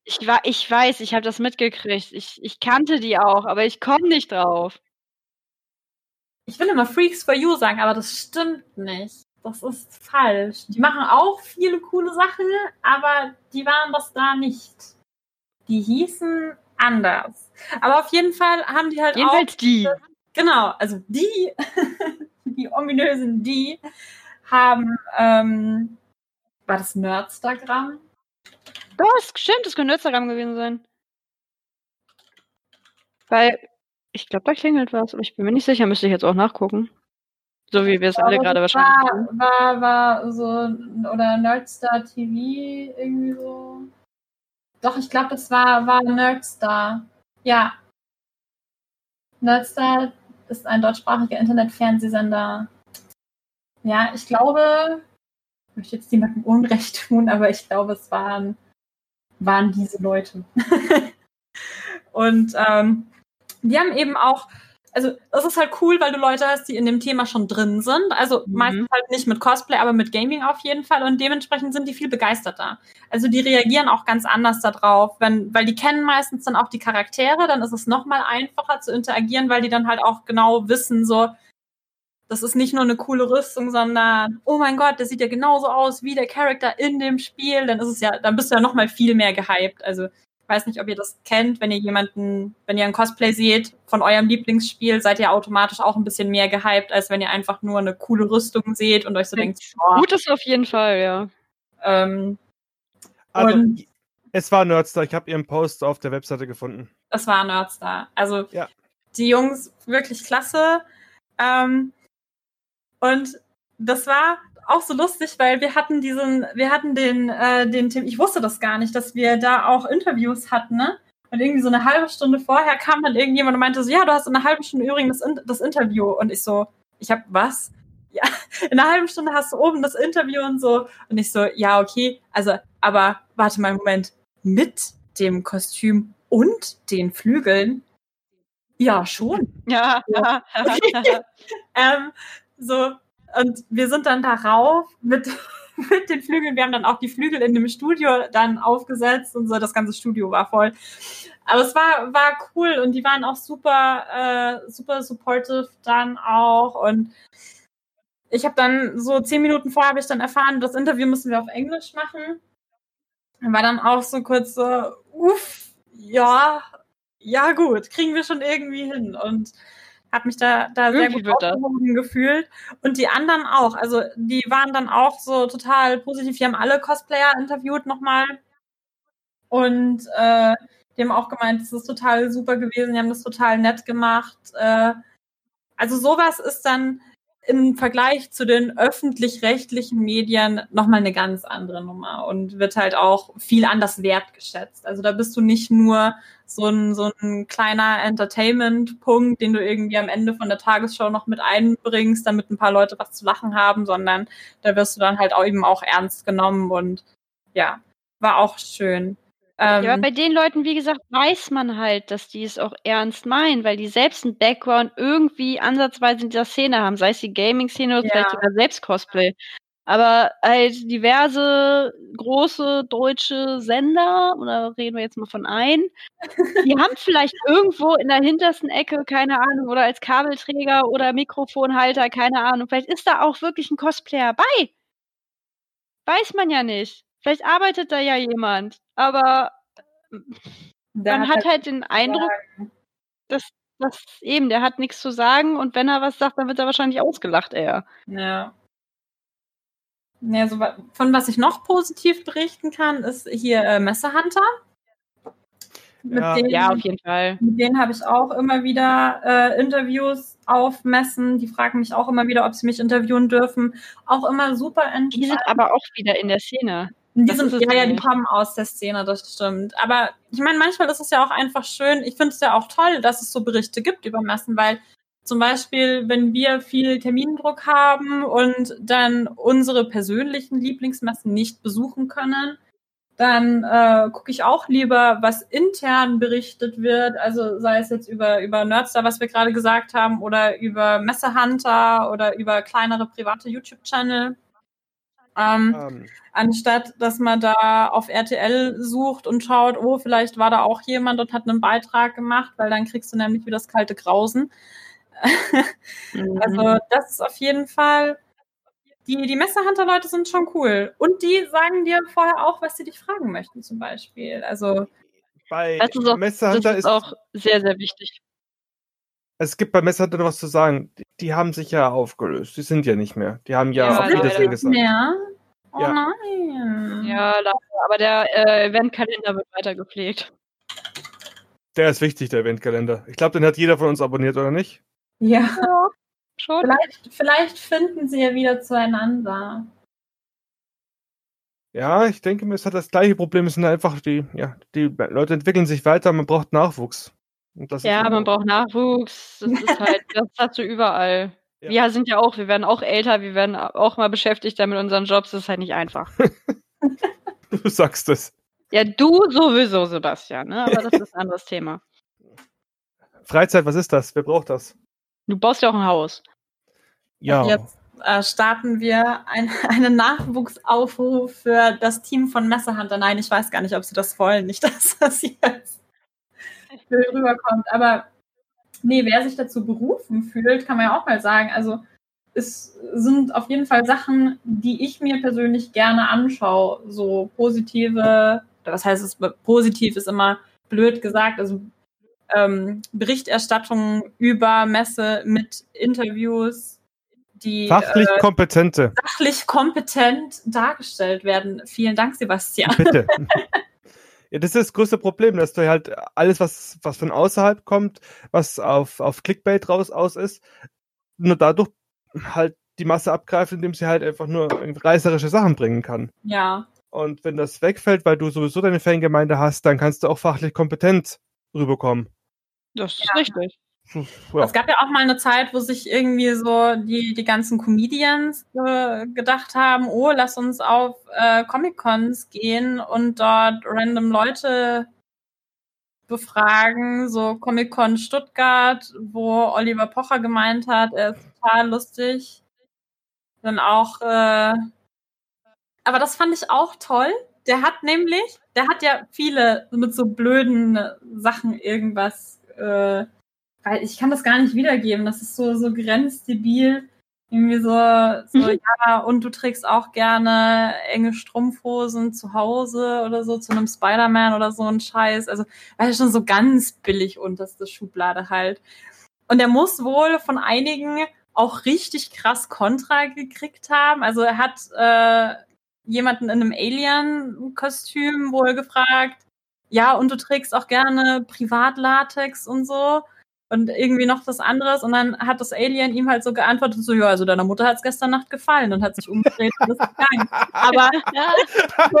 S3: Ich, ich weiß, ich habe das mitgekriegt. Ich, ich kannte die auch, aber ich komme nicht drauf.
S1: Ich will immer Freaks for You sagen, aber das stimmt nicht. Das ist falsch. Die machen auch viele coole Sachen, aber die waren das da nicht. Die hießen anders. Aber auf jeden Fall haben die halt auch
S3: Jedenfalls die.
S1: Genau, also die, die ominösen die, haben, ähm, war das Nerdstagram?
S3: Das stimmt, das könnte Instagram gewesen sein. Weil, ich glaube, da klingelt was, aber ich bin mir nicht sicher, müsste ich jetzt auch nachgucken. So wie wir es alle gerade wahrscheinlich.
S1: War, war, war so, oder Nerdstar TV, irgendwie so. Doch, ich glaube, das war, war Nerdstar. Ja. Nerdstar ist ein deutschsprachiger Internetfernsehsender. Ja, ich glaube, ich möchte jetzt niemandem Unrecht tun, aber ich glaube, es waren, waren diese Leute. Und ähm, die haben eben auch, also es ist halt cool, weil du Leute hast, die in dem Thema schon drin sind. Also
S3: Mhm.
S1: meistens halt nicht mit Cosplay, aber mit Gaming auf jeden Fall. Und dementsprechend sind die viel begeisterter. Also die reagieren auch ganz anders darauf, wenn, weil die kennen meistens dann auch die Charaktere, dann ist es nochmal einfacher zu interagieren, weil die dann halt auch genau wissen, so, das ist nicht nur eine coole Rüstung, sondern, oh mein Gott, der sieht ja genauso aus wie der Charakter in dem Spiel. Dann ist es ja, dann bist du ja noch mal viel mehr gehypt. Also weiß nicht, ob ihr das kennt, wenn ihr jemanden, wenn ihr ein Cosplay seht von eurem Lieblingsspiel, seid ihr automatisch auch ein bisschen mehr gehypt, als wenn ihr einfach nur eine coole Rüstung seht und euch so denkt, boah,
S3: Gut ist auf jeden Fall, ja.
S1: ähm,
S2: Also, Es war Nerdstar. Ich habe ihren Post auf der Webseite gefunden.
S1: Es war Nerdstar. Also
S2: Ja.
S1: die Jungs wirklich klasse. Ähm, und das war auch so lustig, weil wir hatten diesen, wir hatten den, äh, den Tim, ich wusste das gar nicht, dass wir da auch Interviews hatten, ne? Und irgendwie so eine halbe Stunde vorher kam dann irgendjemand und meinte so, ja, du hast in einer halben Stunde übrigens das, das Interview. Und ich so, ich hab was? Ja, in einer halben Stunde hast du oben das Interview und so. Und ich so, ja, okay, also, aber warte mal einen Moment, mit dem Kostüm und den Flügeln? Ja, schon.
S3: Ja.
S1: Ja. ähm, so, und wir sind dann darauf mit, mit den Flügeln. Wir haben dann auch die Flügel in dem Studio dann aufgesetzt und so. Das ganze Studio war voll. Aber es war, war cool und die waren auch super, äh, super supportive dann auch. Und ich habe dann so zehn Minuten vorher habe ich dann erfahren, das Interview müssen wir auf Englisch machen. War dann auch so kurz so, uff, ja, ja gut, kriegen wir schon irgendwie hin. Und habe mich da, da sehr
S3: Irgendwie
S1: gut aufgehoben gefühlt. Und die anderen auch. Also die waren dann auch so total positiv. Die haben alle Cosplayer interviewt nochmal. Und äh, die haben auch gemeint, das ist total super gewesen. Die haben das total nett gemacht. Äh, also sowas ist dann im Vergleich zu den öffentlich-rechtlichen Medien nochmal eine ganz andere Nummer und wird halt auch viel anders wertgeschätzt. Also da bist du nicht nur so ein, so ein kleiner Entertainment-Punkt, den du irgendwie am Ende von der Tagesschau noch mit einbringst, damit ein paar Leute was zu lachen haben, sondern da wirst du dann halt auch eben auch ernst genommen und ja, war auch schön. Ähm,
S3: Ja, aber bei den Leuten, wie gesagt, weiß man halt, dass die es auch ernst meinen, weil die selbst einen Background irgendwie ansatzweise in dieser Szene haben, sei es die Gaming-Szene oder
S1: Ja.
S3: vielleicht sogar selbst Cosplay. Aber halt diverse große deutsche Sender, oder reden wir jetzt mal von ein, die haben vielleicht irgendwo in der hintersten Ecke, keine Ahnung, oder als Kabelträger oder Mikrofonhalter, keine Ahnung, vielleicht ist da auch wirklich ein Cosplayer bei. Weiß man ja nicht. Vielleicht arbeitet da ja jemand, aber
S1: der
S3: man hat halt den Eindruck, dass, dass eben, der hat nichts zu sagen und wenn er was sagt, dann wird er wahrscheinlich ausgelacht eher.
S1: Ja. Ja, so, von was ich noch positiv berichten kann, ist hier äh, Messehunter. Mit
S2: Ja.
S1: denen,
S3: Ja, auf jeden Fall.
S1: mit denen habe ich auch immer wieder äh, Interviews auf Messen. Die fragen mich auch immer wieder, ob sie mich interviewen dürfen. Auch immer super
S3: Die sind
S1: entspannt.
S3: aber auch wieder in der Szene.
S1: Die sind, ja, ja, die kommen aus der Szene, das stimmt. Aber ich meine, manchmal ist es ja auch einfach schön. Ich finde es ja auch toll, dass es so Berichte gibt über Messen, weil zum Beispiel, wenn wir viel Termindruck haben und dann unsere persönlichen Lieblingsmessen nicht besuchen können, dann äh, gucke ich auch lieber, was intern berichtet wird. Also sei es jetzt über, über Nerdstar, was wir gerade gesagt haben, oder über Messehunter oder über kleinere private YouTube-Channel. Ähm,
S2: Ähm,
S1: anstatt dass man da auf RTL sucht und schaut, oh, vielleicht war da auch jemand und hat einen Beitrag gemacht, weil dann kriegst du nämlich wieder das kalte Grausen.
S3: Mhm.
S1: Also das ist auf jeden Fall, die, die Messerhunter-Leute sind schon cool. Und die sagen dir vorher auch, was sie dich fragen möchten zum Beispiel. Also
S2: bei
S3: Das ist auch-
S2: Messerhunter
S3: das
S2: ist,
S3: ist auch sehr, sehr wichtig.
S2: es gibt bei Messerhunter noch was zu sagen. Die, haben sich ja aufgelöst. Die sind ja nicht mehr. Die haben ja,
S3: Ja,
S2: auf. Wiedersehen
S1: nicht
S2: gesagt.
S1: mehr. Oh
S2: Ja.
S1: nein.
S3: Ja, aber der äh, Eventkalender wird weiter gepflegt.
S2: Der ist wichtig, der Eventkalender. Ich glaube, den hat jeder von uns abonniert, oder nicht?
S1: Ja.
S3: Schon?
S1: Vielleicht, vielleicht finden sie ja wieder zueinander.
S2: Ja, ich denke mir, es hat das gleiche Problem. Es sind einfach die, ja, die Leute entwickeln sich weiter, man braucht Nachwuchs. Und
S3: Ja,
S2: immer-
S3: man braucht Nachwuchs. Das ist halt, das hast du überall.
S2: Ja.
S3: Wir sind ja auch, wir werden auch älter, wir werden auch mal beschäftigter mit unseren Jobs. Das ist halt nicht einfach.
S2: Du sagst es.
S3: Ja, du sowieso, Sebastian, ne? aber das ist ein anderes Thema.
S2: Freizeit, was ist das? Wer braucht das?
S3: Du baust ja auch ein Haus.
S2: Ja.
S1: Jetzt äh, starten wir ein, einen Nachwuchsaufruf für das Team von Messerhunter. Nein, ich weiß gar nicht, ob sie das wollen. Nicht, dass das jetzt blöd rüberkommt. Aber nee, wer sich dazu berufen fühlt, kann man ja auch mal sagen. Also es sind auf jeden Fall Sachen, die ich mir persönlich gerne anschaue. So positive, oder was heißt es, positiv ist immer blöd gesagt, also ähm, Berichterstattung über Messe mit Interviews, die
S2: Fachlich
S1: äh,
S2: Kompetente.
S1: sachlich kompetent dargestellt werden. Vielen Dank, Sebastian.
S2: Bitte. Ja, das ist das größte Problem, dass du halt alles, was, was von außerhalb kommt, was auf, auf Clickbait raus aus ist, nur dadurch halt die Masse abgreift, indem sie halt einfach nur reißerische Sachen bringen kann.
S1: Ja.
S2: Und wenn das wegfällt, weil du sowieso deine Fangemeinde hast, dann kannst du auch fachlich kompetent rüberkommen.
S3: Das ist ja. richtig.
S1: Ja. Es gab ja auch mal eine Zeit, wo sich irgendwie so die, die ganzen Comedians äh, gedacht haben, oh, lass uns auf äh, Comic-Cons gehen und dort random Leute befragen, so Comic-Con Stuttgart, wo Oliver Pocher gemeint hat, er ist total lustig. Dann auch, äh, aber das fand ich auch toll. Der hat nämlich, der hat ja viele mit so blöden Sachen irgendwas äh, ich kann das gar nicht wiedergeben. Das ist so, so grenzdebil. Irgendwie so, so mhm. ja, und du trägst auch gerne enge Strumpfhosen zu Hause oder so, zu einem Spider-Man oder so ein Scheiß. Also, weil er schon so ganz billig unterste Schublade halt. Und er muss wohl von einigen auch richtig krass Kontra gekriegt haben. Also er hat äh, jemanden in einem Alien-Kostüm wohl gefragt, ja, und du trägst auch gerne Privatlatex und so und irgendwie noch was anderes. Und dann hat das Alien ihm halt so geantwortet, so, ja, also deiner Mutter hat es gestern Nacht gefallen und hat sich umgedreht und ist gegangen. Aber ja, so.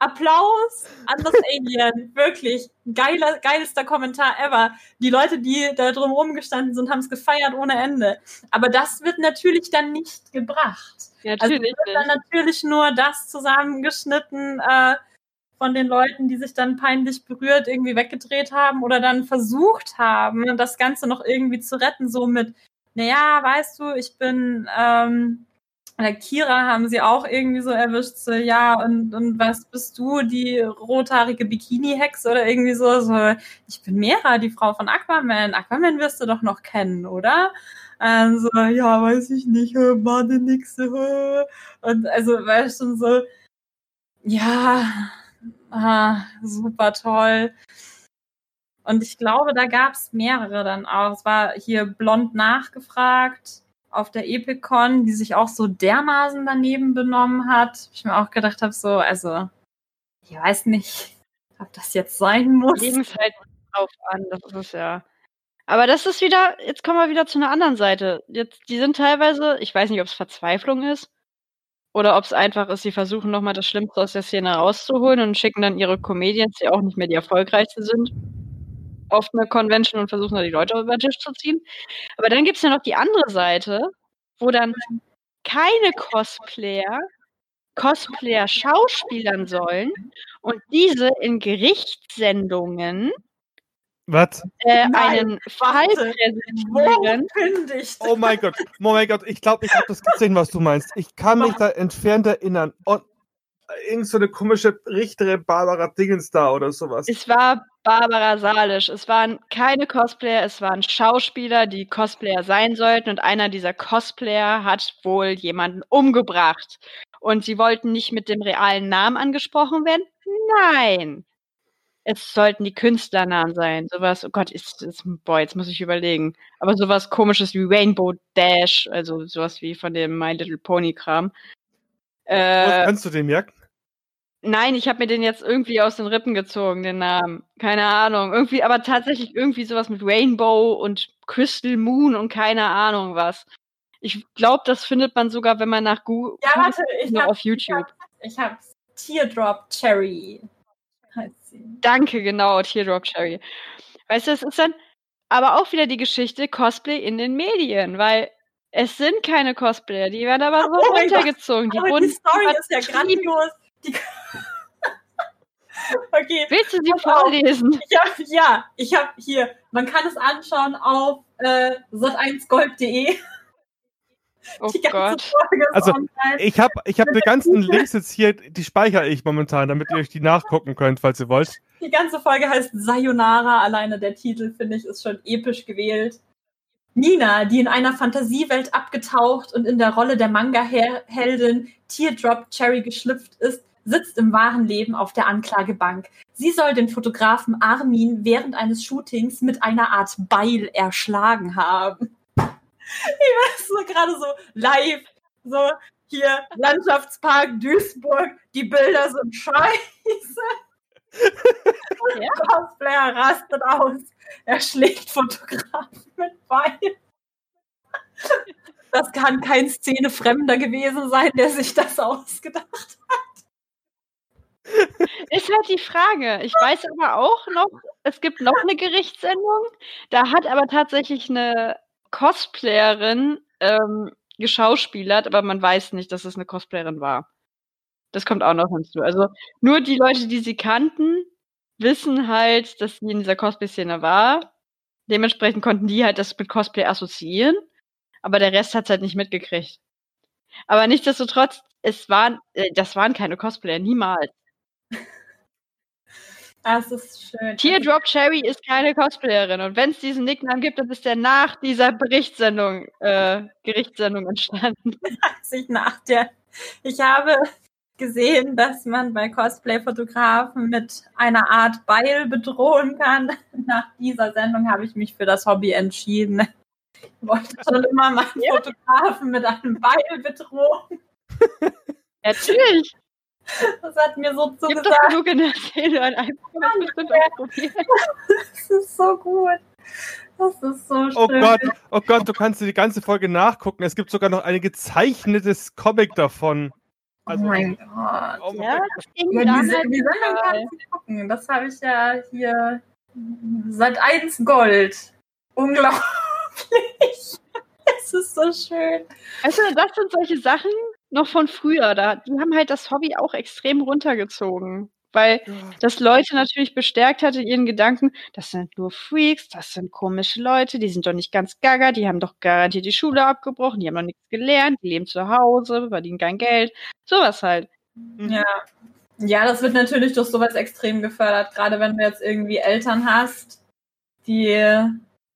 S1: Applaus an das Alien. Wirklich. Geiler, geilster Kommentar ever. Die Leute, die da drum rumgestanden sind, haben es gefeiert ohne Ende. Aber das wird natürlich dann nicht gebracht.
S3: Ja, natürlich.
S1: Also wird dann natürlich nur das zusammengeschnitten, äh, von den Leuten, die sich dann peinlich berührt irgendwie weggedreht haben oder dann versucht haben, das Ganze noch irgendwie zu retten, so mit, naja, weißt du, ich bin, ähm, der Kira haben sie auch irgendwie so erwischt, so, ja, und, und was bist du, die rothaarige Bikini-Hex oder irgendwie so, so, ich bin Mera, die Frau von Aquaman. Aquaman wirst du doch noch kennen, oder? Also, ja, weiß ich nicht, Bade nix, und also, weißt du, so, ja, Ah, super toll. Und ich glaube, da gab es mehrere dann auch. Es war hier blond nachgefragt auf der Epicon, die sich auch so dermaßen daneben benommen hat. Ich mir auch gedacht habe, so, also, ich weiß nicht, ob das jetzt sein muss.
S3: Legen es halt drauf an, das ist ja. Aber das ist wieder, jetzt kommen wir wieder zu einer anderen Seite. Jetzt, die sind teilweise, ich weiß nicht, ob es Verzweiflung ist, oder ob es einfach ist, sie versuchen nochmal das Schlimmste aus der Szene rauszuholen und schicken dann ihre Comedians, die auch nicht mehr die erfolgreichsten sind, auf eine Convention und versuchen da die Leute über den Tisch zu ziehen. Aber dann gibt es ja noch die andere Seite, wo dann keine Cosplayer Cosplayer schauspielern sollen und diese in Gerichtssendungen
S2: was?
S3: Äh, einen Fall präsentieren.
S2: Oh mein Gott, oh mein Gott, ich glaube, ich habe das gesehen, was du meinst. Ich kann mich da entfernt erinnern. Und irgend so eine komische Richterin Barbara Dingens da oder sowas.
S3: Es war Barbara Salisch. Es waren keine Cosplayer, es waren Schauspieler, die Cosplayer sein sollten. Und einer dieser Cosplayer hat wohl jemanden umgebracht. Und sie wollten nicht mit dem realen Namen angesprochen werden. Nein, es sollten die Künstlernamen sein. Sowas, oh Gott, ist, ist, boah, jetzt muss ich überlegen. Aber sowas komisches wie Rainbow Dash, also sowas wie von dem My Little Pony Kram.
S2: Äh, kannst du den merken?
S3: Nein, ich habe mir den jetzt irgendwie aus den Rippen gezogen, den Namen. Keine Ahnung. Irgendwie, aber tatsächlich irgendwie sowas mit Rainbow und Crystal Moon und keine Ahnung was. Ich glaube, das findet man sogar, wenn man nach Google
S1: ja, warte, ich hab, auf YouTube. Ich habe hab Teardrop Cherry
S3: heißt sie. Danke, genau, Teardrop Cherry. Weißt du, es ist dann aber auch wieder die Geschichte Cosplay in den Medien, weil es sind keine Cosplayer, die werden aber so oh runtergezogen. Die,
S1: aber die Story ist ja grandios. Die
S3: okay. Willst du sie vorlesen?
S1: Hab, ja, ich habe hier, man kann es anschauen auf äh, sat1gold.de.
S3: Oh Gott.
S2: Also ich habe ich hab die ganzen Links jetzt hier, die speichere ich momentan, damit ihr euch die nachgucken könnt, falls ihr wollt.
S1: Die ganze Folge heißt Sayonara, alleine der Titel, finde ich, ist schon episch gewählt. Nina, die in einer Fantasiewelt abgetaucht und in der Rolle der Manga-Heldin Teardrop Cherry geschlüpft ist, sitzt im wahren Leben auf der Anklagebank. Sie soll den Fotografen Armin während eines Shootings mit einer Art Beil erschlagen haben ich war so gerade so live, so hier Landschaftspark Duisburg, die Bilder sind scheiße. Ja. Cosplayer rastet aus. Er schlägt Fotografen mit Bein. Das kann kein Szenefremder gewesen sein, der sich das ausgedacht hat.
S3: Ist halt die Frage. Ich weiß aber auch noch, es gibt noch eine Gerichtssendung. Da hat aber tatsächlich eine Cosplayerin ähm, geschauspielert, aber man weiß nicht, dass es eine Cosplayerin war. Das kommt auch noch hinzu. Also nur die Leute, die sie kannten, wissen halt, dass sie in dieser Cosplay-Szene war. Dementsprechend konnten die halt das mit Cosplay assoziieren, aber der Rest hat es halt nicht mitgekriegt. Aber nichtsdestotrotz, es waren, äh, das waren keine Cosplayer, niemals.
S1: Das ist schön.
S3: Teardrop Cherry ist keine Cosplayerin. Und wenn es diesen Nicknamen gibt, dann ist der nach dieser Berichtssendung, äh, Gerichtssendung entstanden.
S1: ich nach der. Ich habe gesehen, dass man bei Cosplay-Fotografen mit einer Art Beil bedrohen kann. Nach dieser Sendung habe ich mich für das Hobby entschieden. Ich wollte schon immer mal ja. Fotografen mit einem Beil bedrohen.
S3: Natürlich.
S1: Das hat mir so
S3: zugesagt. Doch genug in der Szene an einem
S1: Das ist so gut. Das ist so
S2: oh schön. Oh Gott, oh Gott, du kannst dir die ganze Folge nachgucken. Es gibt sogar noch ein gezeichnetes Comic davon.
S1: Also, oh mein Gott. Oh ja, ja die, die Sendung kannst du gucken. Das habe ich ja hier seit 1 Gold. Unglaublich. es ist so schön.
S3: Also, das sind solche Sachen, noch von früher. Da, die haben halt das Hobby auch extrem runtergezogen. Weil das Leute natürlich bestärkt hatte, ihren Gedanken, das sind nur Freaks, das sind komische Leute, die sind doch nicht ganz gaga, die haben doch garantiert die Schule abgebrochen, die haben noch nichts gelernt, die leben zu Hause, verdienen kein Geld. Sowas halt.
S1: Ja. Ja, das wird natürlich durch sowas extrem gefördert, gerade wenn du jetzt irgendwie Eltern hast, die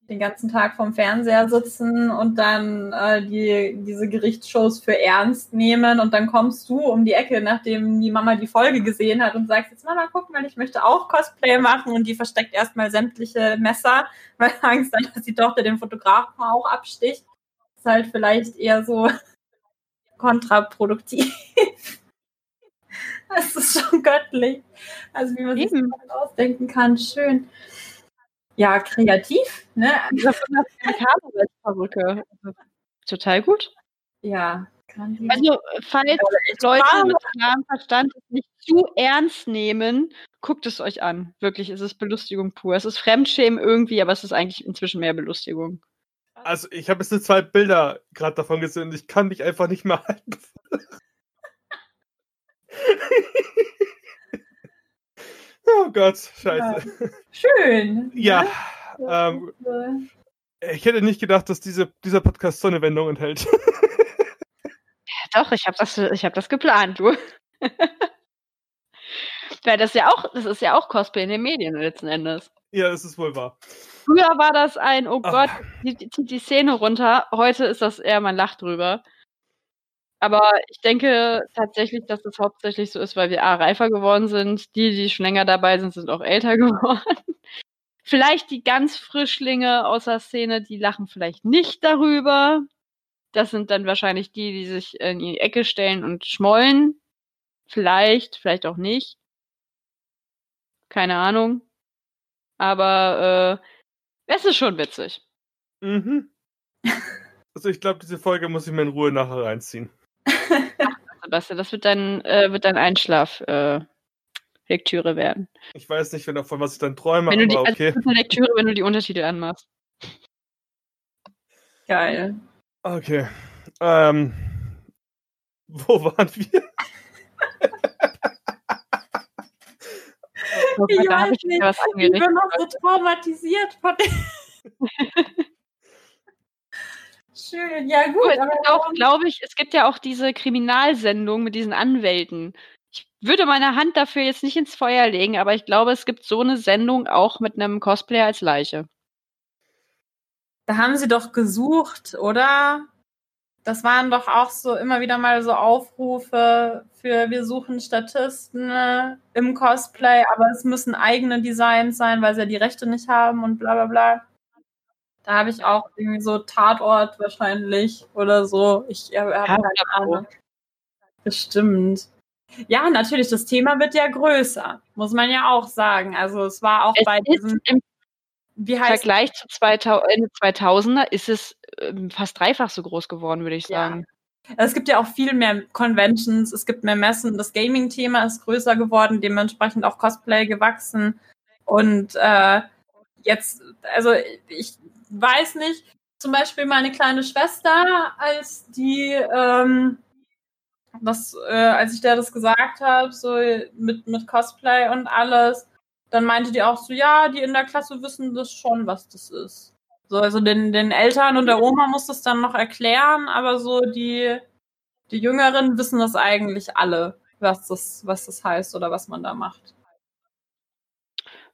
S1: den ganzen Tag vorm Fernseher sitzen und dann äh, die, diese Gerichtsshows für ernst nehmen und dann kommst du um die Ecke, nachdem die Mama die Folge gesehen hat und sagst, jetzt Mama, gucken, weil ich möchte auch Cosplay machen und die versteckt erstmal sämtliche Messer, weil Angst dann, dass die Tochter den Fotografen auch absticht. ist halt vielleicht eher so kontraproduktiv. das ist schon göttlich. Also wie man Eben. sich das ausdenken kann. Schön ja, kreativ. Ne?
S3: Perücke. Total gut.
S1: Ja.
S3: Also, falls Leute mit klarem Verstand es nicht zu ernst nehmen, guckt es euch an. Wirklich, es ist Belustigung pur. Es ist Fremdschämen irgendwie, aber es ist eigentlich inzwischen mehr Belustigung.
S2: Also, ich habe jetzt zwei Bilder gerade davon gesehen und ich kann mich einfach nicht mehr halten. Oh Gott, scheiße.
S1: Ja. Schön.
S2: Ja. Ne? Ähm, ich hätte nicht gedacht, dass diese, dieser Podcast so eine Wendung enthält.
S3: Ja, doch, ich habe das, hab das geplant, du. Weil das ja auch, das ist ja auch Cosplay in den Medien letzten Endes.
S2: Ja, das ist wohl wahr.
S3: Früher war das ein, oh Ach. Gott, zieht die, die Szene runter. Heute ist das eher, man lacht drüber. Aber ich denke tatsächlich, dass es hauptsächlich so ist, weil wir A, reifer geworden sind. Die, die schon länger dabei sind, sind auch älter geworden. Vielleicht die ganz Frischlinge aus der Szene, die lachen vielleicht nicht darüber. Das sind dann wahrscheinlich die, die sich in die Ecke stellen und schmollen. Vielleicht, vielleicht auch nicht. Keine Ahnung. Aber äh, es ist schon witzig.
S2: Mhm. Also ich glaube, diese Folge muss ich mir in Ruhe nachher reinziehen.
S3: Sebastian, das wird dein, äh, wird dein Einschlaf-Lektüre äh, werden.
S2: Ich weiß nicht, wenn von was ich dann träume,
S3: wenn
S2: aber
S3: die, okay. Also Lektüre, wenn du die Untertitel anmachst.
S1: Geil.
S2: Okay. Ähm, wo waren wir?
S1: Oh ich weiß ich nicht. Ich bin noch so traumatisiert von dem. Schön, ja gut.
S3: Es gibt auch, glaube ich, es gibt ja auch diese Kriminalsendung mit diesen Anwälten. Ich würde meine Hand dafür jetzt nicht ins Feuer legen, aber ich glaube, es gibt so eine Sendung auch mit einem Cosplayer als Leiche.
S1: Da haben sie doch gesucht, oder? Das waren doch auch so immer wieder mal so Aufrufe für wir suchen Statisten äh, im Cosplay, aber es müssen eigene Designs sein, weil sie ja die Rechte nicht haben und bla bla bla. Da habe ich auch irgendwie so Tatort wahrscheinlich oder so. Ich habe keine Ahnung. Bestimmt. Ja, natürlich, das Thema wird ja größer, muss man ja auch sagen. Also es war auch
S3: Es
S1: bei diesem,
S3: im Vergleich zu 2000, Ende 2000er ist es ähm, fast dreifach so groß geworden, würde ich
S1: Ja.
S3: sagen.
S1: Es gibt ja auch viel mehr Conventions, es gibt mehr Messen, das Gaming-Thema ist größer geworden, dementsprechend auch Cosplay gewachsen. Und äh, jetzt, also ich weiß nicht, zum Beispiel meine kleine Schwester, als die, ähm, das, äh, als ich der das gesagt habe, so mit, mit Cosplay und alles, dann meinte die auch so, ja, die in der Klasse wissen das schon, was das ist. So, also den, den Eltern und der Oma muss das dann noch erklären, aber so die, die Jüngeren wissen das eigentlich alle, was das, was das heißt oder was man da macht.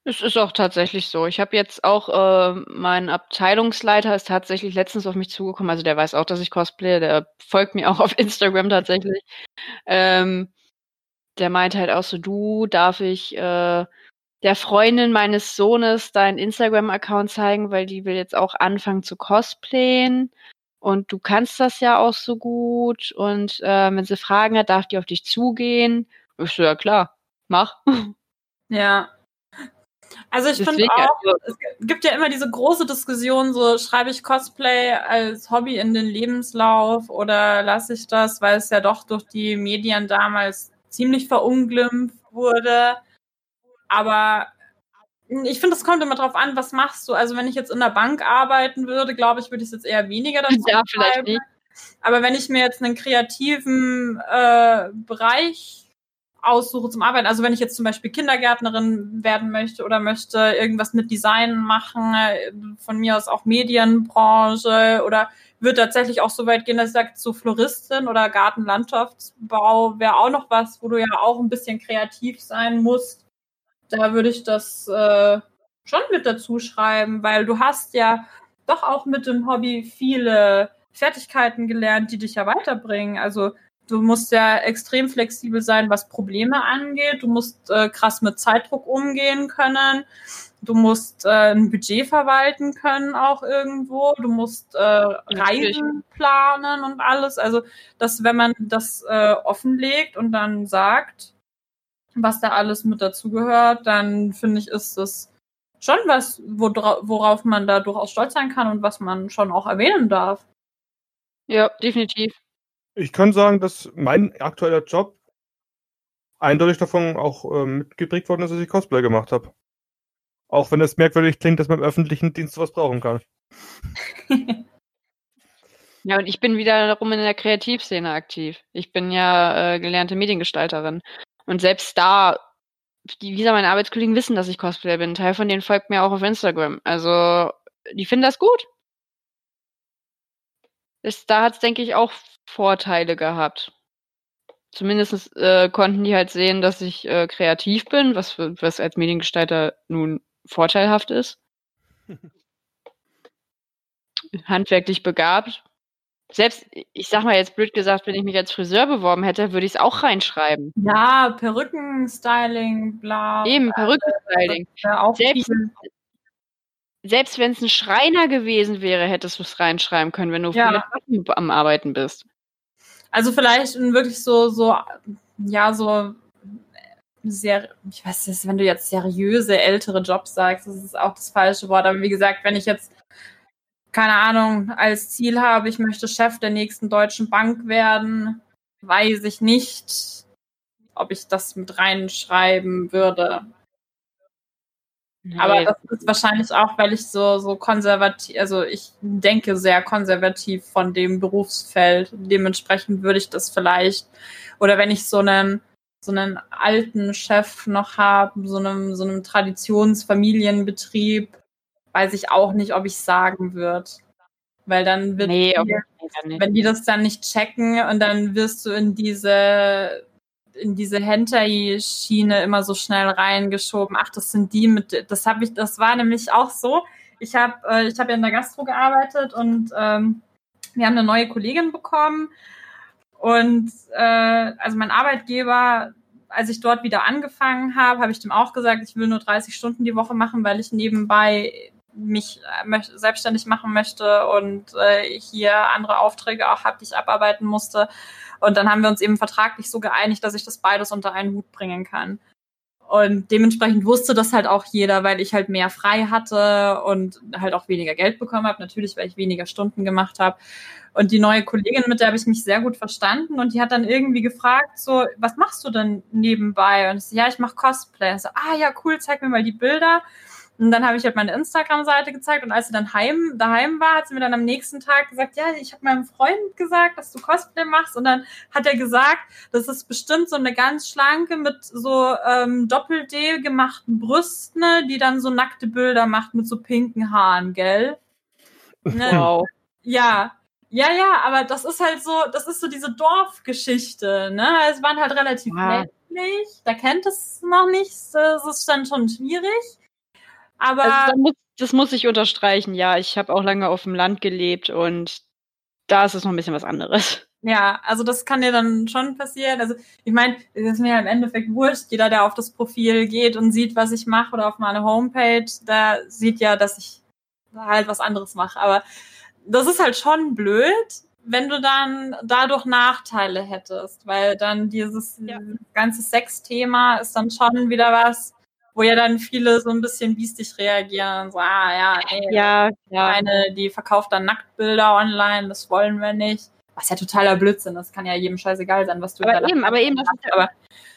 S3: Es ist auch tatsächlich so. Ich habe jetzt auch, äh, mein Abteilungsleiter ist tatsächlich letztens auf mich zugekommen. Also der weiß auch, dass ich cosplaye. Der folgt mir auch auf Instagram tatsächlich. Ähm, der meinte halt auch so, du, darf ich äh, der Freundin meines Sohnes deinen Instagram-Account zeigen, weil die will jetzt auch anfangen zu cosplayen. Und du kannst das ja auch so gut. Und äh, wenn sie Fragen hat, darf die auf dich zugehen. Ich so, ja klar, mach.
S1: Ja. Also ich finde auch,
S3: also,
S1: es gibt ja immer diese große Diskussion, so schreibe ich Cosplay als Hobby in den Lebenslauf oder lasse ich das, weil es ja doch durch die Medien damals ziemlich verunglimpft wurde. Aber ich finde, es kommt immer drauf an, was machst du. Also wenn ich jetzt in der Bank arbeiten würde, glaube ich, würde ich es jetzt eher weniger dazu
S3: ja, vielleicht nicht.
S1: Aber wenn ich mir jetzt einen kreativen äh, Bereich aussuche zum Arbeiten, also wenn ich jetzt zum Beispiel Kindergärtnerin werden möchte oder möchte irgendwas mit Design machen, von mir aus auch Medienbranche oder würde tatsächlich auch so weit gehen, dass ich sage, so Floristin oder Gartenlandschaftsbau wäre auch noch was, wo du ja auch ein bisschen kreativ sein musst. Da würde ich das äh, schon mit dazu schreiben, weil du hast ja doch auch mit dem Hobby viele Fertigkeiten gelernt, die dich ja weiterbringen. Also du musst ja extrem flexibel sein, was Probleme angeht. Du musst äh, krass mit Zeitdruck umgehen können. Du musst äh, ein Budget verwalten können auch irgendwo. Du musst äh, Reisen planen und alles. Also, dass wenn man das äh, offenlegt und dann sagt, was da alles mit dazugehört, dann finde ich, ist das schon was, worauf man da durchaus stolz sein kann und was man schon auch erwähnen darf.
S3: Ja, definitiv.
S2: Ich kann sagen, dass mein aktueller Job eindeutig davon auch ähm, mitgeprägt worden ist, dass ich Cosplay gemacht habe. Auch wenn es merkwürdig klingt, dass man im öffentlichen Dienst sowas brauchen kann.
S3: Ja, und ich bin wiederum in der Kreativszene aktiv. Ich bin ja äh, gelernte Mediengestalterin. Und selbst da, die, wie gesagt, meine Arbeitskollegen wissen, dass ich Cosplayer bin. Ein Teil von denen folgt mir auch auf Instagram. Also, die finden das gut. Das, da hat es, denke ich, auch Vorteile gehabt. Zumindest äh, konnten die halt sehen, dass ich äh, kreativ bin, was, was als Mediengestalter nun vorteilhaft ist. Handwerklich begabt. Selbst, ich sag mal jetzt blöd gesagt, wenn ich mich als Friseur beworben hätte, würde ich es auch reinschreiben.
S1: Ja, Perückenstyling, bla.
S3: Eben, Perückenstyling. Selbst-. Selbst wenn es ein Schreiner gewesen wäre, hättest du es reinschreiben können, wenn du
S1: Ja.
S3: am Arbeiten bist.
S1: Also vielleicht wirklich so, so, ja, so sehr, ich weiß nicht, wenn du jetzt seriöse ältere Jobs sagst, das ist auch das falsche Wort. Aber wie gesagt, wenn ich jetzt, keine Ahnung, als Ziel habe, ich möchte Chef der nächsten deutschen Bank werden, weiß ich nicht, ob ich das mit reinschreiben würde. Aber
S3: Nee.
S1: das ist wahrscheinlich auch, weil ich so, so konservativ, also ich denke sehr konservativ von dem Berufsfeld. Dementsprechend würde ich das vielleicht, oder wenn ich so einen, so einen alten Chef noch habe, so einem, so einem Traditionsfamilienbetrieb, weiß ich auch nicht, ob ich sagen würde. Weil dann wird,
S3: nee, auf
S1: die- wenn die das dann nicht checken und dann wirst du in diese in diese Hentai-Schiene immer so schnell reingeschoben. Ach, das sind die mit, das habe ich, das war nämlich auch so. Ich habe, äh, ich habe ja in der Gastro gearbeitet und ähm, wir haben eine neue Kollegin bekommen und äh, also mein Arbeitgeber, als ich dort wieder angefangen habe, habe ich dem auch gesagt, ich will nur 30 Stunden die Woche machen, weil ich nebenbei mich äh, selbstständig machen möchte und äh, hier andere Aufträge auch habe, die ich abarbeiten musste. Und dann haben wir uns eben vertraglich so geeinigt, dass ich das beides unter einen Hut bringen kann. Und dementsprechend wusste das halt auch jeder, weil ich halt mehr frei hatte und halt auch weniger Geld bekommen habe. Natürlich, weil ich weniger Stunden gemacht habe. Und die neue Kollegin, mit der habe ich mich sehr gut verstanden und die hat dann irgendwie gefragt, so, was machst du denn nebenbei? Und ich so, ja, ich mache Cosplay. So, ah ja, cool, zeig mir mal die Bilder. Und dann habe ich halt meine Instagram-Seite gezeigt und als sie dann heim, daheim war, hat sie mir dann am nächsten Tag gesagt, ja, ich habe meinem Freund gesagt, dass du Cosplay machst. Und dann hat er gesagt, das ist bestimmt so eine ganz schlanke mit so ähm, Doppel-D gemachten Brüsten, ne, die dann so nackte Bilder macht mit so pinken Haaren, gell? Ne? Wow. Ja, ja, ja, aber das ist halt so, das ist so diese Dorfgeschichte, ne? Es waren halt relativ ja. ländlich, da kennt es noch nicht, das ist dann schon schwierig. Aber
S3: also muss, das muss ich unterstreichen, ja. Ich habe auch lange auf dem Land gelebt und da ist es noch ein bisschen was anderes.
S1: Ja, also das kann dir dann schon passieren. Also ich meine, das ist mir ja im Endeffekt wurscht. Jeder, der auf das Profil geht und sieht, was ich mache oder auf meine Homepage, der sieht ja, dass ich halt was anderes mache. Aber das ist halt schon blöd, wenn du dann dadurch Nachteile hättest, weil dann dieses ja. ganze Sexthema ist dann schon wieder was, wo ja dann viele so ein bisschen biestig reagieren so, ah ja, nee, ja, ja. eine, die verkauft dann Nacktbilder online, das wollen wir nicht. Was ja totaler Blödsinn, das kann ja jedem scheißegal sein, was du
S3: aber da eben, aber eben, das ist, aber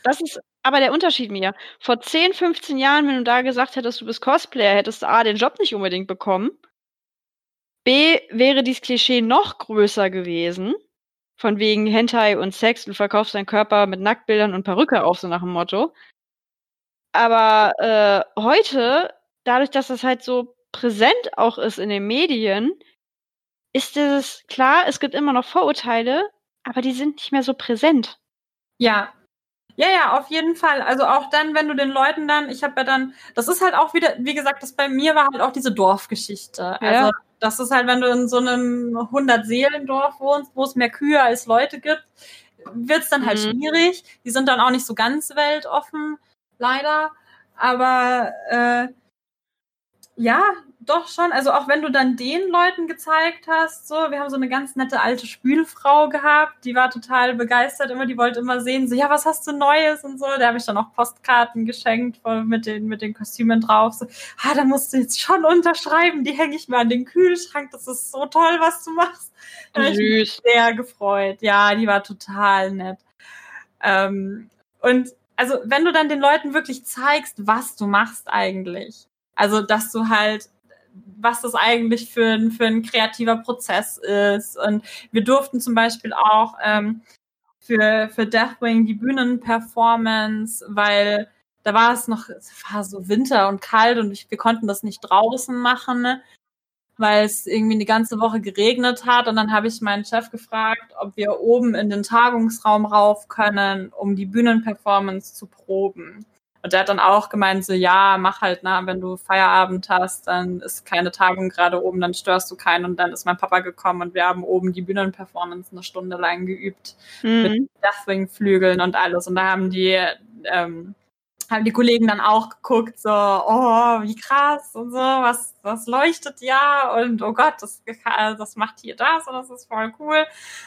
S3: das ist aber der Unterschied mir. Vor 10, 15 Jahren, wenn du da gesagt hättest, du bist Cosplayer, hättest du A, den Job nicht unbedingt bekommen. B, wäre dieses Klischee noch größer gewesen. Von wegen Hentai und Sex, du verkaufst deinen Körper mit Nacktbildern und Perücke auf, so nach dem Motto. Aber äh, heute, dadurch, dass das halt so präsent auch ist in den Medien, ist es klar, es gibt immer noch Vorurteile, aber die sind nicht mehr so präsent.
S1: Ja. Ja, ja, auf jeden Fall. Also auch dann, wenn du den Leuten dann, ich habe ja dann, das ist halt auch wieder, wie gesagt, das bei mir war halt auch diese Dorfgeschichte. Ja. Also das ist halt, wenn du in so einem 100-Seelendorf wohnst, wo es mehr Kühe als Leute gibt, wird es dann halt mhm. schwierig. Die sind dann auch nicht so ganz weltoffen leider. Aber äh, ja, doch schon. Also auch wenn du dann den Leuten gezeigt hast, so, wir haben so eine ganz nette alte Spülfrau gehabt, die war total begeistert immer, die wollte immer sehen, so, ja, was hast du Neues und so. Da habe ich dann auch Postkarten geschenkt mit den, mit den Kostümen drauf. So, ah, da musst du jetzt schon unterschreiben, die hänge ich mir an den Kühlschrank, das ist so toll, was du machst. Da habe ich mich sehr gefreut. Ja, die war total nett. Ähm, und also wenn du dann den Leuten wirklich zeigst, was du machst eigentlich, also dass du halt was das eigentlich für ein, für ein kreativer Prozess ist. Und wir durften zum Beispiel auch ähm, für, für Deathwing die Bühnenperformance, weil da war es noch, es war so Winter und kalt und ich, wir konnten das nicht draußen machen. Ne? Weil es irgendwie eine ganze Woche geregnet hat. Und dann habe ich meinen Chef gefragt, ob wir oben in den Tagungsraum rauf können, um die Bühnenperformance zu proben. Und der hat dann auch gemeint, so ja, mach halt, na, wenn du Feierabend hast, dann ist keine Tagung gerade oben, dann störst du keinen. Und dann ist mein Papa gekommen und wir haben oben die Bühnenperformance eine Stunde lang geübt mhm. mit Deathwing-Flügeln und alles. Und da haben die ähm, haben die Kollegen dann auch geguckt, so, oh, wie krass und so, was, was leuchtet ja und oh Gott, das, das macht hier das und das ist voll cool.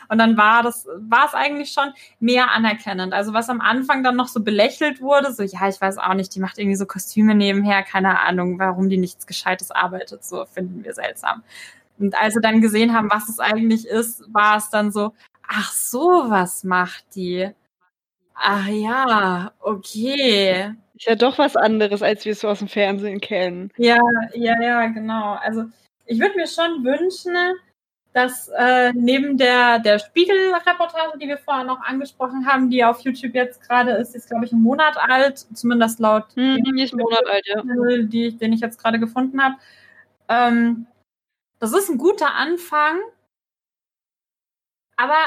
S1: Und dann war das, war es eigentlich schon mehr anerkennend. Also was am Anfang dann noch so belächelt wurde, so, ja, ich weiß auch nicht, die macht irgendwie so Kostüme nebenher, keine Ahnung, warum die nichts Gescheites arbeitet, so finden wir seltsam. Und als sie dann gesehen haben, was es eigentlich ist, war es dann so, ach so, was macht die? Ach ja, okay.
S3: Ist ja doch was anderes, als wir es so aus dem Fernsehen kennen.
S1: Ja, ja, ja, genau. Also ich würde mir schon wünschen, dass äh, neben der, der Spiegel-Reportage, die wir vorher noch angesprochen haben, die auf YouTube jetzt gerade ist, ist, glaube ich, ein Monat alt, zumindest laut
S3: hm, die ist ein Monat alt, ja.
S1: die, den ich jetzt gerade gefunden habe. Ähm, das ist ein guter Anfang, aber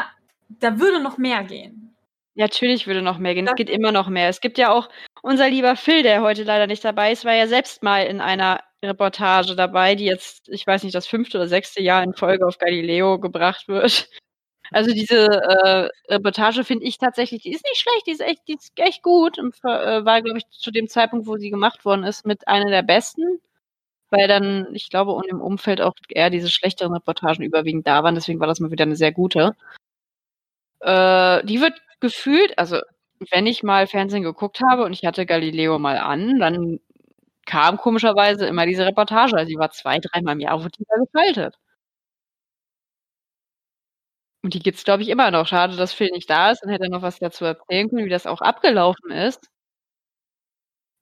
S1: da würde noch mehr gehen.
S3: Natürlich würde noch mehr gehen. Es geht immer noch mehr. Es gibt ja auch unser lieber Phil, der heute leider nicht dabei ist, war ja selbst mal in einer Reportage dabei, die jetzt, ich weiß nicht, das fünfte oder sechste Jahr in Folge auf Galileo gebracht wird. Also diese äh, Reportage finde ich tatsächlich, die ist nicht schlecht, die ist echt, die ist echt gut und äh, war, glaube ich, zu dem Zeitpunkt, wo sie gemacht worden ist, mit einer der besten. weil dann, ich glaube, und im Umfeld auch eher diese schlechteren Reportagen überwiegend da waren. Deswegen war das mal wieder eine sehr gute. Äh, die wird gefühlt, also wenn ich mal Fernsehen geguckt habe und ich hatte Galileo mal an, dann kam komischerweise immer diese Reportage. Also die war zwei, dreimal im Jahr, wurde die da gefaltet. Und die gibt's, glaube ich, immer noch. Schade, dass Phil nicht da ist, dann hätte er noch was dazu erzählen können, wie das auch abgelaufen ist.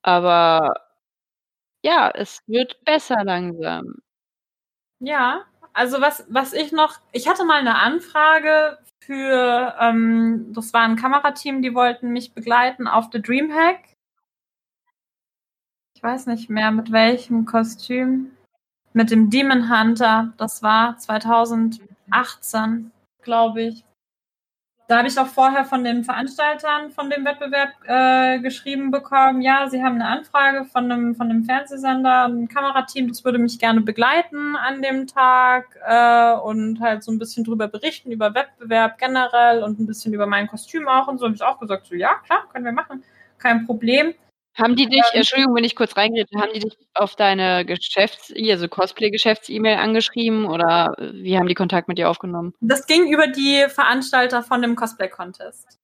S3: Aber ja, es wird besser langsam.
S1: Ja, also was, was ich noch, ich hatte mal eine Anfrage für, ähm, das war ein Kamerateam, die wollten mich begleiten auf The Dreamhack. Ich weiß nicht mehr mit welchem Kostüm. Mit dem Demon Hunter, das war 2018, glaube ich. Da habe ich auch vorher von den Veranstaltern von dem Wettbewerb äh, geschrieben bekommen, ja, sie haben eine Anfrage von einem, von einem Fernsehsender, ein Kamerateam, das würde mich gerne begleiten an dem Tag äh, und halt so ein bisschen drüber berichten, über Wettbewerb generell und ein bisschen über mein Kostüm auch und so. Habe ich auch gesagt, so ja, klar, können wir machen, kein Problem.
S3: Haben die dich, ähm, Entschuldigung, wenn ich kurz reingehe, haben die dich auf deine Geschäfts-, also Cosplay-Geschäfts-E-Mail angeschrieben oder wie haben die Kontakt mit dir aufgenommen?
S1: Das ging über die Veranstalter von dem Cosplay-Contest.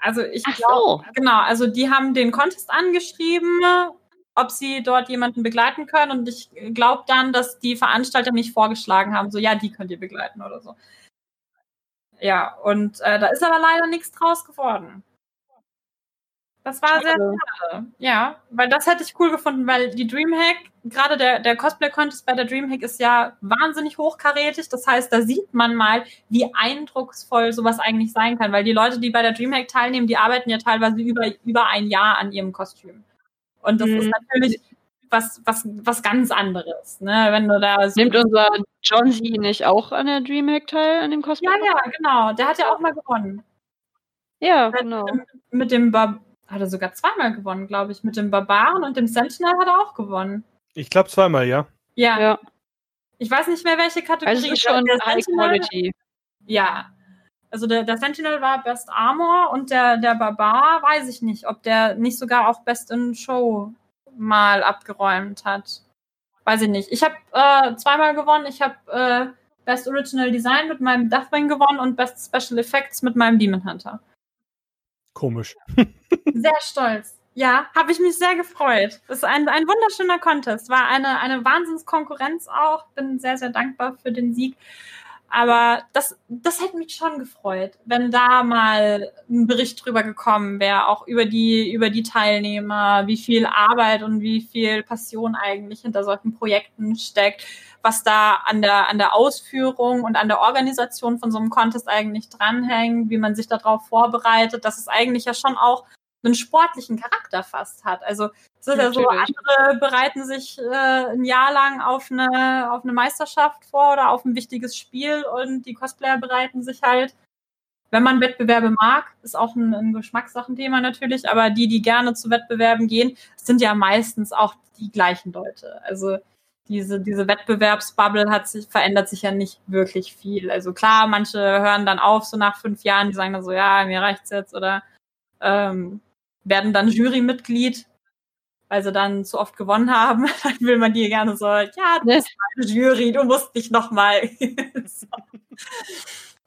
S1: Also ich glaube, so. genau, also die haben den Contest angeschrieben, ob sie dort jemanden begleiten können und ich glaube dann, dass die Veranstalter mich vorgeschlagen haben, so ja, die könnt ihr begleiten oder so. Ja, und äh, da ist aber leider nichts draus geworden. Das war sehr schade. Ja, weil das hätte ich cool gefunden, weil die Dreamhack, gerade der, der Cosplay-Contest bei der Dreamhack ist ja wahnsinnig hochkarätig. Das heißt, da sieht man mal, wie eindrucksvoll sowas eigentlich sein kann, weil die Leute, die bei der Dreamhack teilnehmen, die arbeiten ja teilweise über, über ein Jahr an ihrem Kostüm. Und das mhm. ist natürlich was, was, was ganz anderes, ne? Wenn du da
S3: so Nimmt unser John Z nicht auch an der Dreamhack teil, an dem Cosplay?
S1: Ja, ja, genau. Der hat ja auch mal gewonnen.
S3: Ja, genau.
S1: Mit, mit dem Bar hat er sogar zweimal gewonnen, glaube ich. Mit dem Barbaren und dem Sentinel hat er auch gewonnen.
S2: Ich glaube zweimal, ja.
S1: ja. Ja. Ich weiß nicht mehr, welche Kategorie.
S3: Also schon der High Sentinel, Quality.
S1: Ja. Also der, der Sentinel war Best Armor und der, der Barbar weiß ich nicht, ob der nicht sogar auch Best in Show mal abgeräumt hat. Weiß ich nicht. Ich habe äh, zweimal gewonnen. Ich habe äh, Best Original Design mit meinem Deathwing gewonnen und Best Special Effects mit meinem Demon Hunter.
S2: Komisch.
S1: sehr stolz. Ja, habe ich mich sehr gefreut. Das ist ein, ein wunderschöner Contest. War eine, eine Wahnsinnskonkurrenz auch. Bin sehr, sehr dankbar für den Sieg. Aber das, das hätte mich schon gefreut, wenn da mal ein Bericht drüber gekommen wäre, auch über die, über die Teilnehmer, wie viel Arbeit und wie viel Passion eigentlich hinter solchen Projekten steckt, was da an der, an der Ausführung und an der Organisation von so einem Contest eigentlich dranhängt, wie man sich darauf vorbereitet, dass es eigentlich ja schon auch einen sportlichen Charakter fast hat. Also es ist ja so, andere bereiten sich äh, ein Jahr lang auf eine, auf eine Meisterschaft vor oder auf ein wichtiges Spiel und die Cosplayer bereiten sich halt, wenn man Wettbewerbe mag, ist auch ein, ein Geschmackssachenthema natürlich, aber die, die gerne zu Wettbewerben gehen, sind ja meistens auch die gleichen Leute. Also diese, diese Wettbewerbsbubble hat sich, verändert sich ja nicht wirklich viel. Also klar, manche hören dann auf, so nach fünf Jahren, die sagen dann so, ja, mir reicht's jetzt oder ähm, werden dann Jurymitglied, weil sie dann zu oft gewonnen haben. Dann will man die gerne so, ja, du bist meine Jury, du musst dich nochmal. so.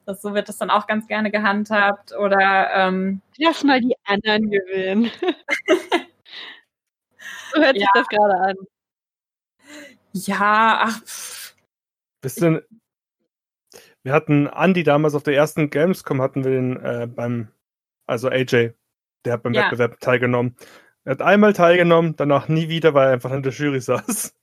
S1: Das, so wird das dann auch ganz gerne gehandhabt. Oder ähm,
S3: lass mal die anderen gewinnen. so hört ja. sich das gerade an.
S1: Ja, ach. Pff.
S2: Bist du, wir hatten Andy damals auf der ersten Gamescom hatten wir den äh, beim, also AJ, der hat beim ja. Wettbewerb teilgenommen. Er hat einmal teilgenommen, danach nie wieder, weil er einfach in der Jury saß.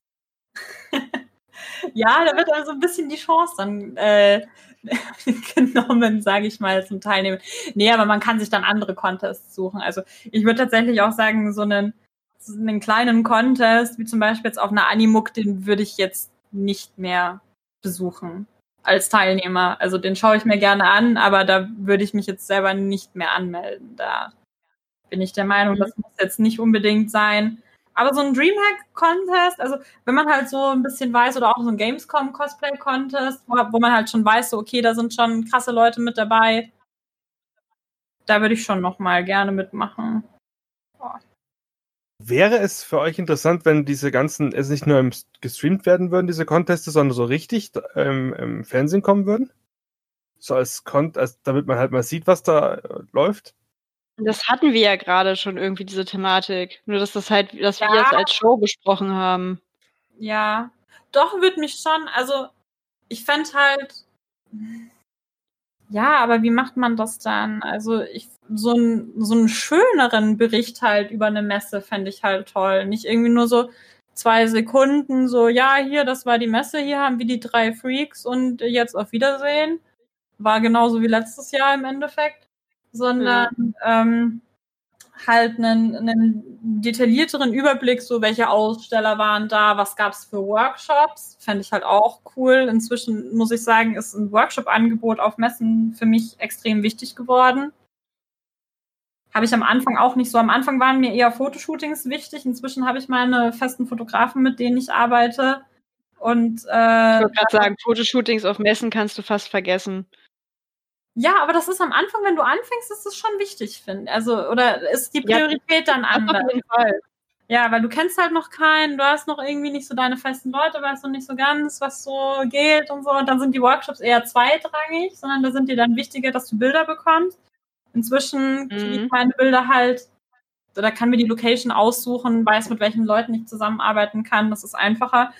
S1: ja, da wird also ein bisschen die Chance dann äh, genommen, sage ich mal, zum Teilnehmen. Nee, aber man kann sich dann andere Contests suchen. Also ich würde tatsächlich auch sagen, so einen, so einen kleinen Contest, wie zum Beispiel jetzt auf einer Animuk, den würde ich jetzt nicht mehr besuchen als Teilnehmer. Also den schaue ich mir gerne an, aber da würde ich mich jetzt selber nicht mehr anmelden. Da bin ich der Meinung, das muss jetzt nicht unbedingt sein. Aber so ein Dreamhack-Contest, also wenn man halt so ein bisschen weiß, oder auch so ein Gamescom-Cosplay-Contest, wo, wo, man halt schon weiß, so okay, da sind schon krasse Leute mit dabei, da würde ich schon noch mal gerne mitmachen.
S2: Boah. wäre es für euch interessant, wenn diese ganzen, es nicht nur im, gestreamt werden würden, diese Conteste, sondern so richtig ähm, im Fernsehen kommen würden? So als Con, als, damit man halt mal sieht, was da äh, läuft?
S3: Das hatten wir ja gerade schon irgendwie, diese Thematik. Nur, dass das halt, dass ja. wir es als Show besprochen haben.
S1: Ja. Doch, würde mich schon, also ich fände halt. Ja, aber wie macht man das dann? Also ich so, ein, so einen schöneren Bericht halt über eine Messe fände ich halt toll. Nicht irgendwie nur so zwei Sekunden, so, ja, hier, das war die Messe, hier haben wir die drei Freaks und jetzt auf Wiedersehen. War genauso wie letztes Jahr im Endeffekt. Sondern mhm. ähm, halt einen, einen detaillierteren Überblick, so welche Aussteller waren da, was gab es für Workshops, fände ich halt auch cool. Inzwischen muss ich sagen, ist ein Workshop-Angebot auf Messen für mich extrem wichtig geworden. Habe ich am Anfang auch nicht so. Am Anfang waren mir eher Fotoshootings wichtig. Inzwischen habe ich meine festen Fotografen, mit denen ich arbeite. Und äh,
S3: ich würde gerade sagen, Fotoshootings auf Messen kannst du fast vergessen.
S1: Ja, aber das ist am Anfang, wenn du anfängst, ist das schon wichtig, finde Also, oder ist die Priorität ja, dann anders? Auf jeden Fall. Ja, weil du kennst halt noch keinen, du hast noch irgendwie nicht so deine festen Leute, weißt noch nicht so ganz, was so geht und so. Und dann sind die Workshops eher zweitrangig, sondern da sind dir dann wichtiger, dass du Bilder bekommst. Inzwischen mhm. kriege ich meine Bilder halt, da kann mir die Location aussuchen, weiß, mit welchen Leuten ich zusammenarbeiten kann. Das ist einfacher.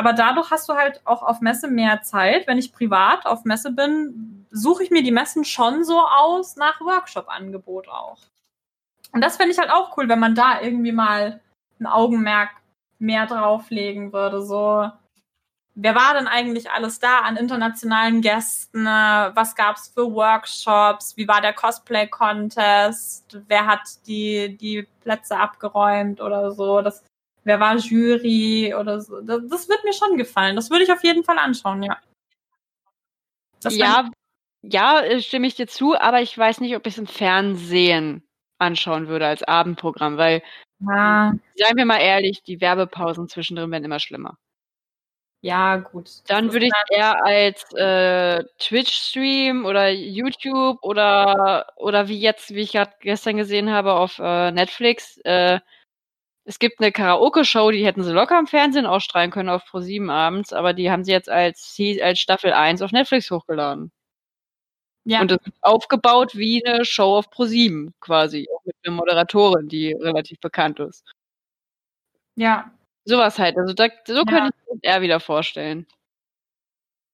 S1: Aber dadurch hast du halt auch auf Messe mehr Zeit. Wenn ich privat auf Messe bin, suche ich mir die Messen schon so aus nach Workshop-Angebot auch. Und das finde ich halt auch cool, wenn man da irgendwie mal ein Augenmerk mehr drauflegen würde. So, wer war denn eigentlich alles da an internationalen Gästen? Was gab es für Workshops? Wie war der Cosplay-Contest? Wer hat die, die Plätze abgeräumt oder so? Das wer war Jury oder so. Das, das wird mir schon gefallen. Das würde ich auf jeden Fall anschauen, ja.
S3: Das ja, ja, äh, stimme ich dir zu, aber ich weiß nicht, ob ich es im Fernsehen anschauen würde als Abendprogramm, weil, ja. seien wir mal ehrlich, die Werbepausen zwischendrin werden immer schlimmer.
S1: Ja, gut.
S3: Dann würde ich eher als äh, Twitch-Stream oder YouTube oder, oder wie jetzt, wie ich gerade gestern gesehen habe auf äh, Netflix, äh, es gibt eine Karaoke-Show, die hätten sie locker im Fernsehen ausstrahlen können auf Pro7 abends, aber die haben sie jetzt als, als Staffel 1 auf Netflix hochgeladen. Ja. Und das ist aufgebaut wie eine Show auf Pro7 quasi, auch mit einer Moderatorin, die relativ bekannt ist.
S1: Ja.
S3: Sowas halt. Also da, so ja. könnte ich es eher wieder vorstellen.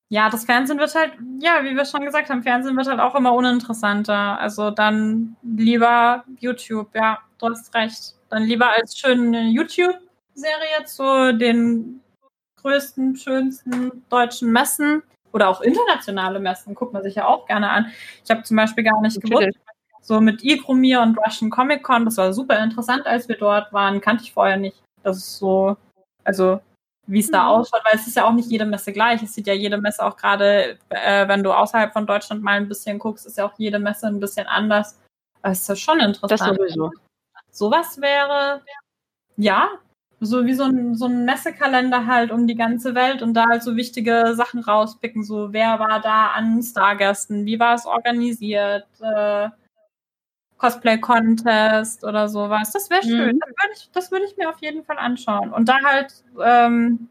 S1: Ja, das Fernsehen wird halt, ja, wie wir schon gesagt haben, Fernsehen wird halt auch immer uninteressanter. Also dann lieber YouTube, ja, du hast recht. Dann lieber als schöne YouTube-Serie zu den größten, schönsten deutschen Messen oder auch internationale Messen. Guckt man sich ja auch gerne an. Ich habe zum Beispiel gar nicht gewusst, so mit Igromir und Russian Comic Con, das war super interessant, als wir dort waren, kannte ich vorher nicht. Das ist so, also wie es da mhm. ausschaut, weil es ist ja auch nicht jede Messe gleich. Es sieht ja jede Messe auch gerade, äh, wenn du außerhalb von Deutschland mal ein bisschen guckst, ist ja auch jede Messe ein bisschen anders. Das ist ja schon interessant. Das sowieso sowas wäre, ja, so wie so ein, so ein Messekalender halt um die ganze Welt und da halt so wichtige Sachen rauspicken, so wer war da an Stargästen, wie war es organisiert, äh, Cosplay-Contest oder sowas. Das wäre schön. Mhm. Das würde ich, das würd ich mir auf jeden Fall anschauen. Und da halt, ähm,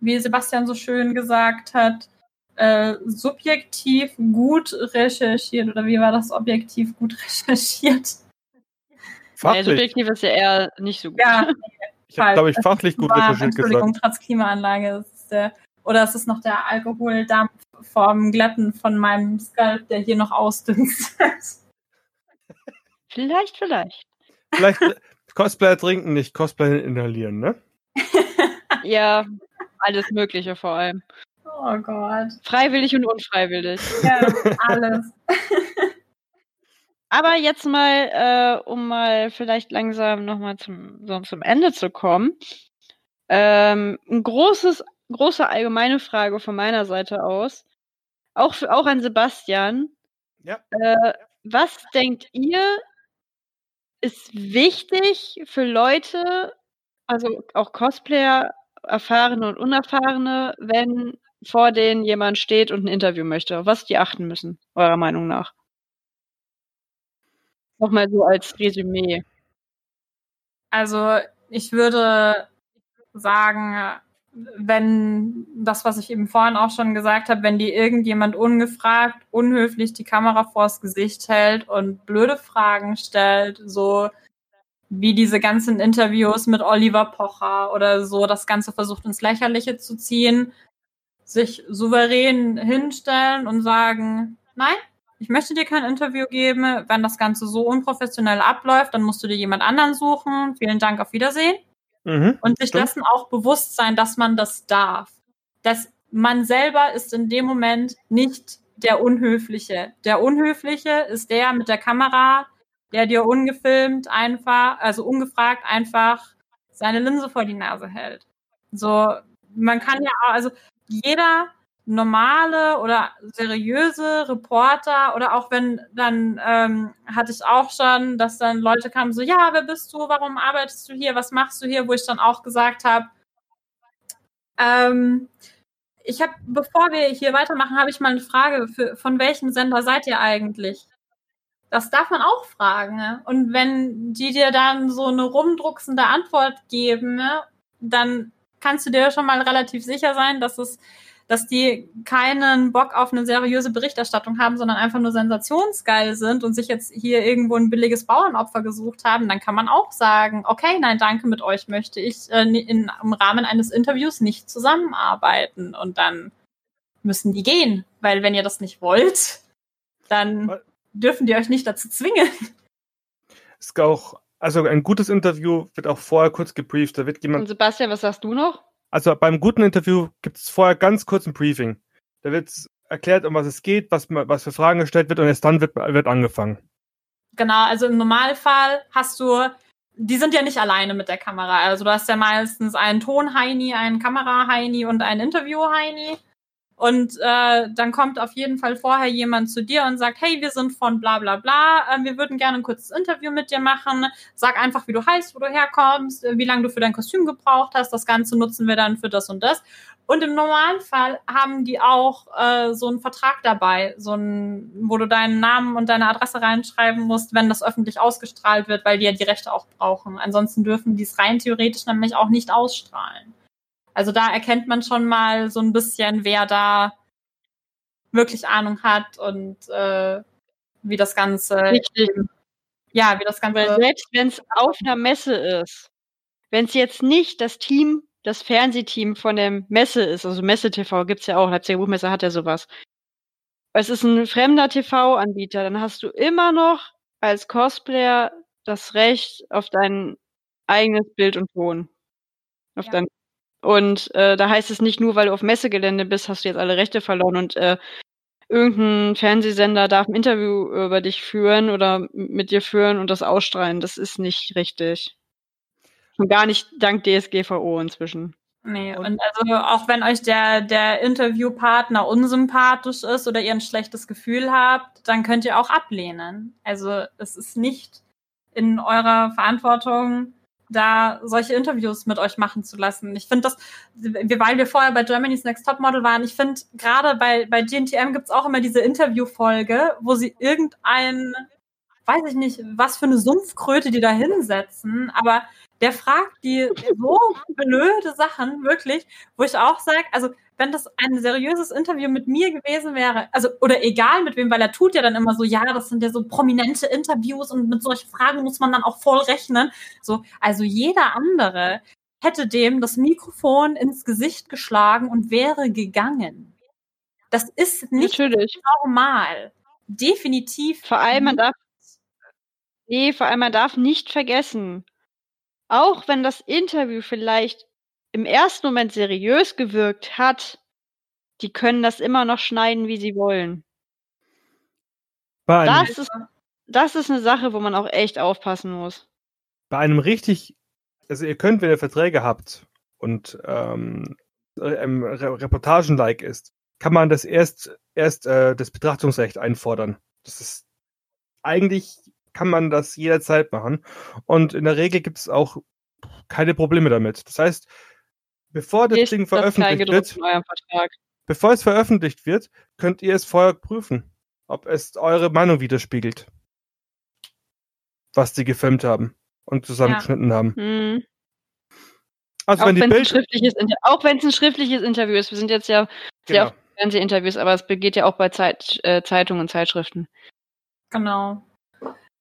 S1: wie Sebastian so schön gesagt hat, äh, subjektiv gut recherchiert oder wie war das objektiv gut recherchiert?
S3: Fachlich. Nee, subjektiv ist ja eher nicht so gut. Ja,
S2: ich habe, glaube ich, fachlich gut war, recherchiert
S1: Entschuldigung, gesagt. trotz Klimaanlage. Ist der, oder ist es noch der Alkoholdampf vom Glätten von meinem Scalp, der hier noch ausdünstet?
S3: vielleicht, vielleicht.
S2: Vielleicht Cosplayer trinken nicht, Cosplayer inhalieren, ne?
S3: ja, alles Mögliche vor allem.
S1: Oh Gott.
S3: Freiwillig und unfreiwillig.
S1: Ja, alles.
S3: Aber jetzt mal, äh, um mal vielleicht langsam nochmal zum, so zum Ende zu kommen. Ähm, ein großes, große allgemeine Frage von meiner Seite aus. Auch, für, auch an Sebastian.
S2: Ja.
S3: Äh, was denkt ihr, ist wichtig für Leute, also auch Cosplayer, erfahrene und unerfahrene, wenn vor denen jemand steht und ein Interview möchte? Was die achten müssen, eurer Meinung nach? Nochmal so als Resümee.
S1: Also ich würde sagen, wenn das, was ich eben vorhin auch schon gesagt habe, wenn dir irgendjemand ungefragt, unhöflich die Kamera vors Gesicht hält und blöde Fragen stellt, so wie diese ganzen Interviews mit Oliver Pocher oder so, das Ganze versucht ins Lächerliche zu ziehen, sich souverän hinstellen und sagen, nein, ich möchte dir kein Interview geben. Wenn das Ganze so unprofessionell abläuft, dann musst du dir jemand anderen suchen. Vielen Dank, auf Wiedersehen. Mhm, und sich stimmt. dessen auch bewusst sein, dass man das darf. Dass man selber ist in dem Moment nicht der Unhöfliche. Der Unhöfliche ist der mit der Kamera, der dir ungefilmt einfach, also ungefragt einfach seine Linse vor die Nase hält. So, man kann ja, also jeder normale oder seriöse Reporter oder auch wenn dann ähm, hatte ich auch schon, dass dann Leute kamen so, ja, wer bist du, warum arbeitest du hier, was machst du hier, wo ich dann auch gesagt habe, ähm, ich habe, bevor wir hier weitermachen, habe ich mal eine Frage, für, von welchem Sender seid ihr eigentlich? Das darf man auch fragen. Ne? Und wenn die dir dann so eine rumdrucksende Antwort geben, ne, dann kannst du dir schon mal relativ sicher sein, dass es dass die keinen Bock auf eine seriöse Berichterstattung haben, sondern einfach nur sensationsgeil sind und sich jetzt hier irgendwo ein billiges Bauernopfer gesucht haben, dann kann man auch sagen, okay, nein, danke, mit euch möchte ich äh, in, im Rahmen eines Interviews nicht zusammenarbeiten. Und dann müssen die gehen, weil wenn ihr das nicht wollt, dann dürfen die euch nicht dazu zwingen.
S2: Es ist auch, also ein gutes Interview wird auch vorher kurz gebrieft. Da wird jemand.
S3: Und Sebastian, was sagst du noch?
S2: Also beim guten Interview gibt es vorher ganz kurz ein Briefing. Da wird erklärt, um was es geht, was, was für Fragen gestellt wird und erst dann wird, wird angefangen.
S1: Genau, also im Normalfall hast du, die sind ja nicht alleine mit der Kamera. Also du hast ja meistens einen Ton-Heini, einen Kamera-Heini und einen Interview-Heini. Und äh, dann kommt auf jeden Fall vorher jemand zu dir und sagt, hey, wir sind von bla bla bla, äh, wir würden gerne ein kurzes Interview mit dir machen. Sag einfach, wie du heißt, wo du herkommst, äh, wie lange du für dein Kostüm gebraucht hast. Das Ganze nutzen wir dann für das und das. Und im Normalfall haben die auch äh, so einen Vertrag dabei, so ein, wo du deinen Namen und deine Adresse reinschreiben musst, wenn das öffentlich ausgestrahlt wird, weil die ja die Rechte auch brauchen. Ansonsten dürfen die es rein theoretisch nämlich auch nicht ausstrahlen. Also da erkennt man schon mal so ein bisschen, wer da wirklich Ahnung hat und äh, wie das Ganze.
S3: Richtig.
S1: Ja, wie das Ganze.
S3: Weil selbst wenn es auf einer Messe ist, wenn es jetzt nicht das Team, das Fernsehteam von der Messe ist, also Messe TV gibt's ja auch, Leipziger Buchmesse hat ja sowas. Es ist ein fremder TV-Anbieter, dann hast du immer noch als Cosplayer das Recht auf dein eigenes Bild und Ton. Auf ja. dein und äh, da heißt es nicht nur, weil du auf Messegelände bist, hast du jetzt alle Rechte verloren und äh, irgendein Fernsehsender darf ein Interview über dich führen oder mit dir führen und das ausstrahlen. Das ist nicht richtig. Und gar nicht dank DSGVO inzwischen.
S1: Nee, und also auch wenn euch der, der Interviewpartner unsympathisch ist oder ihr ein schlechtes Gefühl habt, dann könnt ihr auch ablehnen. Also es ist nicht in eurer Verantwortung, da solche Interviews mit euch machen zu lassen. Ich finde das, weil wir vorher bei Germany's Next Topmodel waren, ich finde gerade bei, bei GNTM gibt's auch immer diese Interviewfolge, wo sie irgendein, weiß ich nicht, was für eine Sumpfkröte die da hinsetzen, aber der fragt die so blöde Sachen, wirklich, wo ich auch sage, also wenn das ein seriöses Interview mit mir gewesen wäre, also oder egal mit wem, weil er tut ja dann immer so, ja, das sind ja so prominente Interviews und mit solchen Fragen muss man dann auch voll rechnen. So, also jeder andere hätte dem das Mikrofon ins Gesicht geschlagen und wäre gegangen. Das ist nicht
S3: Natürlich.
S1: normal. Definitiv.
S3: Vor allem man darf Nee, vor allem man darf nicht vergessen, auch wenn das Interview vielleicht im ersten Moment seriös gewirkt hat, die können das immer noch schneiden, wie sie wollen. Das ist, das ist eine Sache, wo man auch echt aufpassen muss.
S2: Bei einem richtig, also ihr könnt, wenn ihr Verträge habt und ähm, ähm, Reportagen-like ist, kann man das erst, erst äh, das Betrachtungsrecht einfordern. Das ist eigentlich kann man das jederzeit machen. Und in der Regel gibt es auch keine Probleme damit. Das heißt, Bevor das Ist Ding veröffentlicht wird, bevor es veröffentlicht wird, könnt ihr es vorher prüfen, ob es eure Meinung widerspiegelt. Was die gefilmt haben. und zusammengeschnitten haben.
S3: Hm.
S2: Also
S3: Auch
S2: wenn die
S3: wenn es ein
S2: Bild
S3: auch wenn es ein schriftliches Interview ist. Wir sind jetzt ja sehr
S2: genau.
S3: oft in Fernsehinterviews, aber es geht ja auch bei Zeit, äh, Zeitungen und Zeitschriften.
S1: Genau.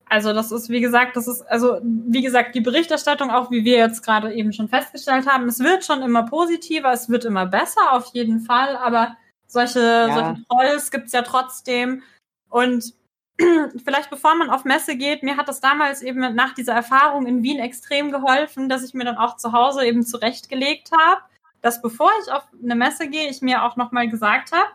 S1: Also das ist, wie gesagt, das ist, also wie gesagt, die Berichterstattung, auch wie wir jetzt gerade eben schon festgestellt haben, es wird schon immer positiver, es wird immer besser, auf jeden Fall, aber solche, solche Trolls gibt's ja trotzdem. Und vielleicht bevor man auf Messe geht, mir hat das damals eben nach dieser Erfahrung in Wien extrem geholfen, dass ich mir dann auch zu Hause eben zurechtgelegt habe, dass bevor ich auf eine Messe gehe, ich mir auch nochmal gesagt habe,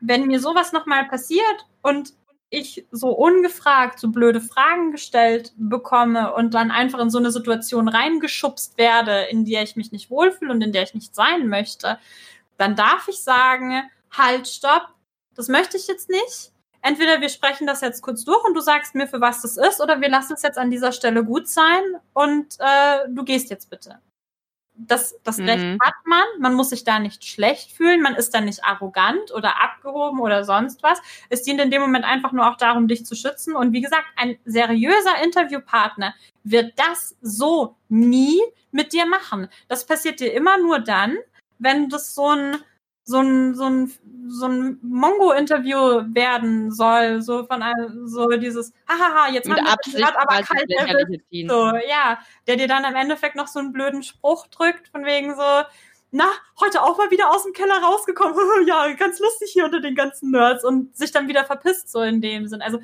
S1: wenn mir sowas nochmal passiert und ich so ungefragt so blöde Fragen gestellt bekomme und dann einfach in so eine Situation reingeschubst werde, in der ich mich nicht wohlfühle und in der ich nicht sein möchte, dann darf ich sagen, halt, stopp, das möchte ich jetzt nicht. Entweder wir sprechen das jetzt kurz durch und du sagst mir, für was das ist, oder wir lassen es jetzt an dieser Stelle gut sein und äh, du gehst jetzt bitte. Das, das
S3: Mhm.
S1: Recht hat man, man muss sich da nicht schlecht fühlen, man ist da nicht arrogant oder abgehoben oder sonst was. Es dient in dem Moment einfach nur auch darum, dich zu schützen. Und wie gesagt, ein seriöser Interviewpartner wird das so nie mit dir machen. Das passiert dir immer nur dann, wenn das so ein so ein so ein so ein Mongo-Interview werden soll, so von einem, so dieses, hahaha, jetzt
S3: Mit
S1: haben wir gerade aber kalt erwischt. So, ja, der dir dann im Endeffekt noch so einen blöden Spruch drückt, von wegen so, na, heute auch mal wieder aus dem Keller rausgekommen. ja, ganz lustig hier unter den ganzen Nerds und sich dann wieder verpisst, so in dem Sinn. Also,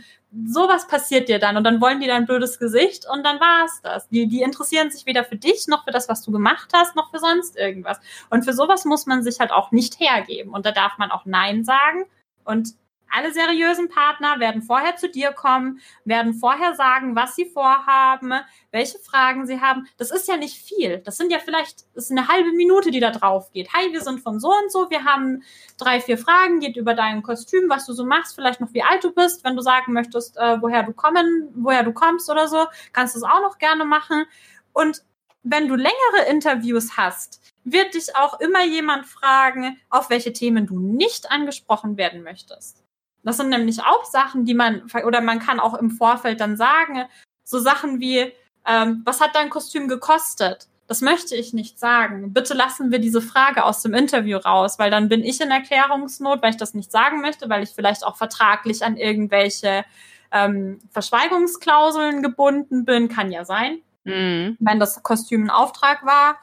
S1: sowas passiert dir dann und dann wollen die dein blödes Gesicht und dann war's das. Die, die interessieren sich weder für dich, noch für das, was du gemacht hast, noch für sonst irgendwas. Und für sowas muss man sich halt auch nicht hergeben. Und da darf man auch Nein sagen. Und alle seriösen Partner werden vorher zu dir kommen, werden vorher sagen, was sie vorhaben, welche Fragen sie haben. Das ist ja nicht viel. Das sind ja vielleicht, ist eine halbe Minute, die da drauf geht. Hi, wir sind von so und so, wir haben drei, vier Fragen, geht über dein Kostüm, was du so machst, vielleicht noch wie alt du bist, wenn du sagen möchtest, äh, woher du kommen, woher du kommst oder so, kannst du es auch noch gerne machen. Und wenn du längere Interviews hast, wird dich auch immer jemand fragen, auf welche Themen du nicht angesprochen werden möchtest. Das sind nämlich auch Sachen, die man, oder man kann auch im Vorfeld dann sagen, so Sachen wie, ähm, was hat dein Kostüm gekostet? Das möchte ich nicht sagen. Bitte lassen wir diese Frage aus dem Interview raus, weil dann bin ich in Erklärungsnot, weil ich das nicht sagen möchte, weil ich vielleicht auch vertraglich an irgendwelche ähm, Verschweigungsklauseln gebunden bin. Kann ja sein
S3: Mhm.
S1: wenn das Kostüm ein Auftrag war,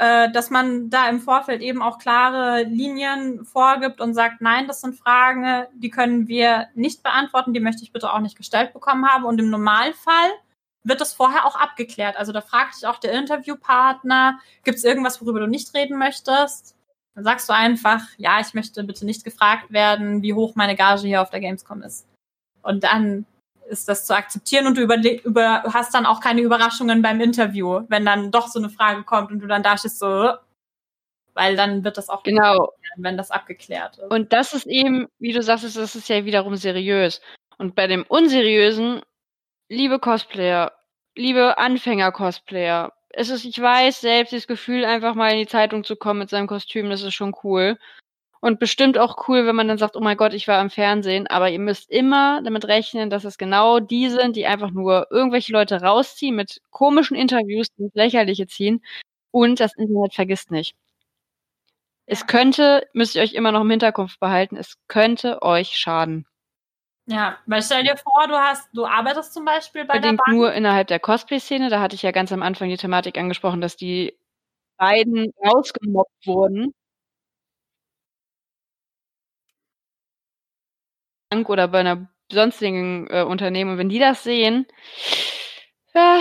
S1: äh, dass man da im Vorfeld eben auch klare Linien vorgibt und sagt, nein, das sind Fragen, die können wir nicht beantworten, die möchte ich bitte auch nicht gestellt bekommen haben. Und im Normalfall wird das vorher auch abgeklärt. Also da fragt dich auch der Interviewpartner, gibt es irgendwas, worüber du nicht reden möchtest? Dann sagst du einfach, ja, ich möchte bitte nicht gefragt werden, wie hoch meine Gage hier auf der Gamescom ist. Und dann ist das zu akzeptieren und du über, hast dann auch keine Überraschungen beim Interview, wenn dann doch so eine Frage kommt und du dann da stehst so, weil dann wird das auch
S3: Genau.
S1: wenn das abgeklärt ist.
S3: Und das ist eben, wie du sagst, das ist ja wiederum seriös. Und bei dem Unseriösen, liebe Cosplayer, liebe Anfänger-Cosplayer, es ist, ich weiß, selbst das Gefühl, einfach mal in die Zeitung zu kommen mit seinem Kostüm, das ist schon cool. Und bestimmt auch cool, wenn man dann sagt, oh mein Gott, ich war im Fernsehen. Aber ihr müsst immer damit rechnen, dass es genau die sind, die einfach nur irgendwelche Leute rausziehen mit komischen Interviews, die ins Lächerliche ziehen. Und das Internet vergisst nicht. Es könnte, müsst ihr euch immer noch im Hinterkopf behalten, es könnte euch schaden.
S1: Ja, weil stell dir vor, du hast, du arbeitest zum Beispiel bei der
S3: Bedingt
S1: Bank.
S3: nur innerhalb der Cosplay-Szene. Da hatte ich ja ganz am Anfang die Thematik angesprochen, dass die beiden rausgemobbt wurden. Bank oder bei einer sonstigen äh, Unternehmen. Und wenn die das sehen, ja,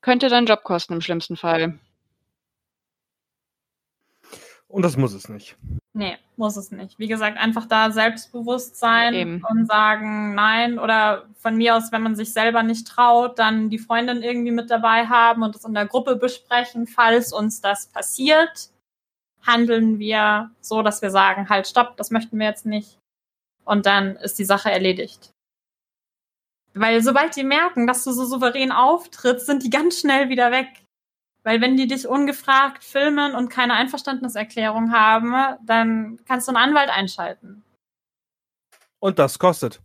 S3: könnte dann Job kosten im schlimmsten Fall.
S2: Und das muss es nicht.
S1: Nee, muss es nicht. Wie gesagt, einfach da selbstbewusst sein
S3: Eben.
S1: und sagen nein oder von mir aus, wenn man sich selber nicht traut, dann die Freundin irgendwie mit dabei haben und es in der Gruppe besprechen, falls uns das passiert, handeln wir so, dass wir sagen, halt, stopp, das möchten wir jetzt nicht. Und dann ist die Sache erledigt. Weil sobald die merken, dass du so souverän auftrittst, sind die ganz schnell wieder weg. Weil wenn die dich ungefragt filmen und keine Einverständniserklärung haben, dann kannst du einen Anwalt einschalten.
S2: Und das kostet.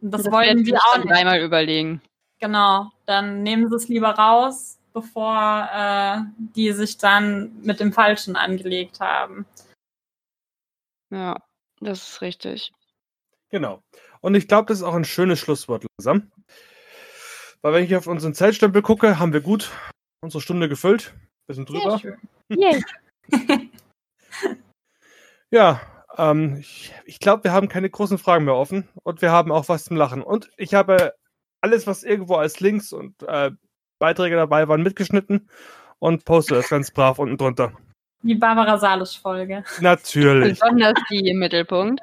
S1: Und das,
S3: Das
S1: wollen wir auch nicht.
S3: dreimal überlegen.
S1: Genau, dann nehmen sie es lieber raus, bevor äh, die sich dann mit dem Falschen angelegt haben.
S3: Ja, das ist richtig.
S2: Genau. Und ich glaube, das ist auch ein schönes Schlusswort langsam. Weil wenn ich auf unseren Zeitstempel gucke, haben wir gut unsere Stunde gefüllt. Wir sind drüber.
S1: Sehr schön.
S3: Yay.
S2: Ja, ähm, ich, ich glaube, wir haben keine großen Fragen mehr offen und wir haben auch was zum Lachen. Und ich habe alles, was irgendwo als Links und äh, Beiträge dabei waren, mitgeschnitten und poste das ganz brav unten drunter.
S1: Die Barbara Salisch-Folge.
S2: Natürlich.
S3: Besonders die im Mittelpunkt.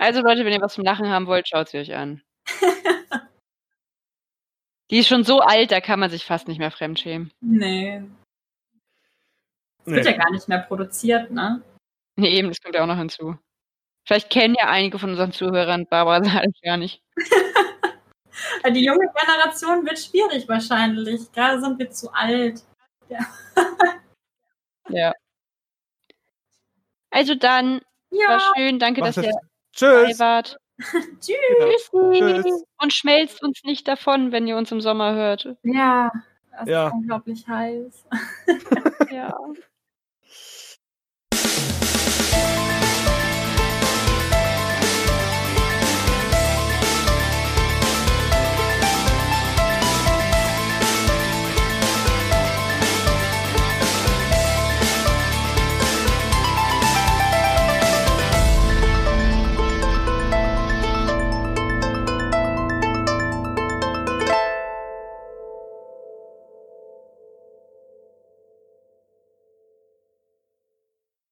S3: Also Leute, wenn ihr was zum Lachen haben wollt, schaut sie euch an. Die ist schon so alt, da kann man sich fast nicht mehr fremdschämen.
S1: Nee. Wird ja
S2: Nee.
S1: gar nicht mehr produziert, ne?
S3: Nee, eben, das kommt ja auch noch hinzu. Vielleicht kennen ja einige von unseren Zuhörern Barbara Salisch gar nicht.
S1: Die junge Generation wird schwierig wahrscheinlich. Gerade sind wir zu alt.
S3: Ja. Also dann,
S1: Ja,
S3: war schön, danke,
S2: Macht
S3: dass ihr
S2: es-
S3: dabei
S2: Tschüss.
S3: wart.
S1: tschüss.
S3: Tschüssi.
S2: Tschüss.
S3: Und schmelzt uns nicht davon, wenn ihr uns im Sommer hört.
S1: Ja, es
S2: Ja.
S1: ist unglaublich heiß.
S3: Ja.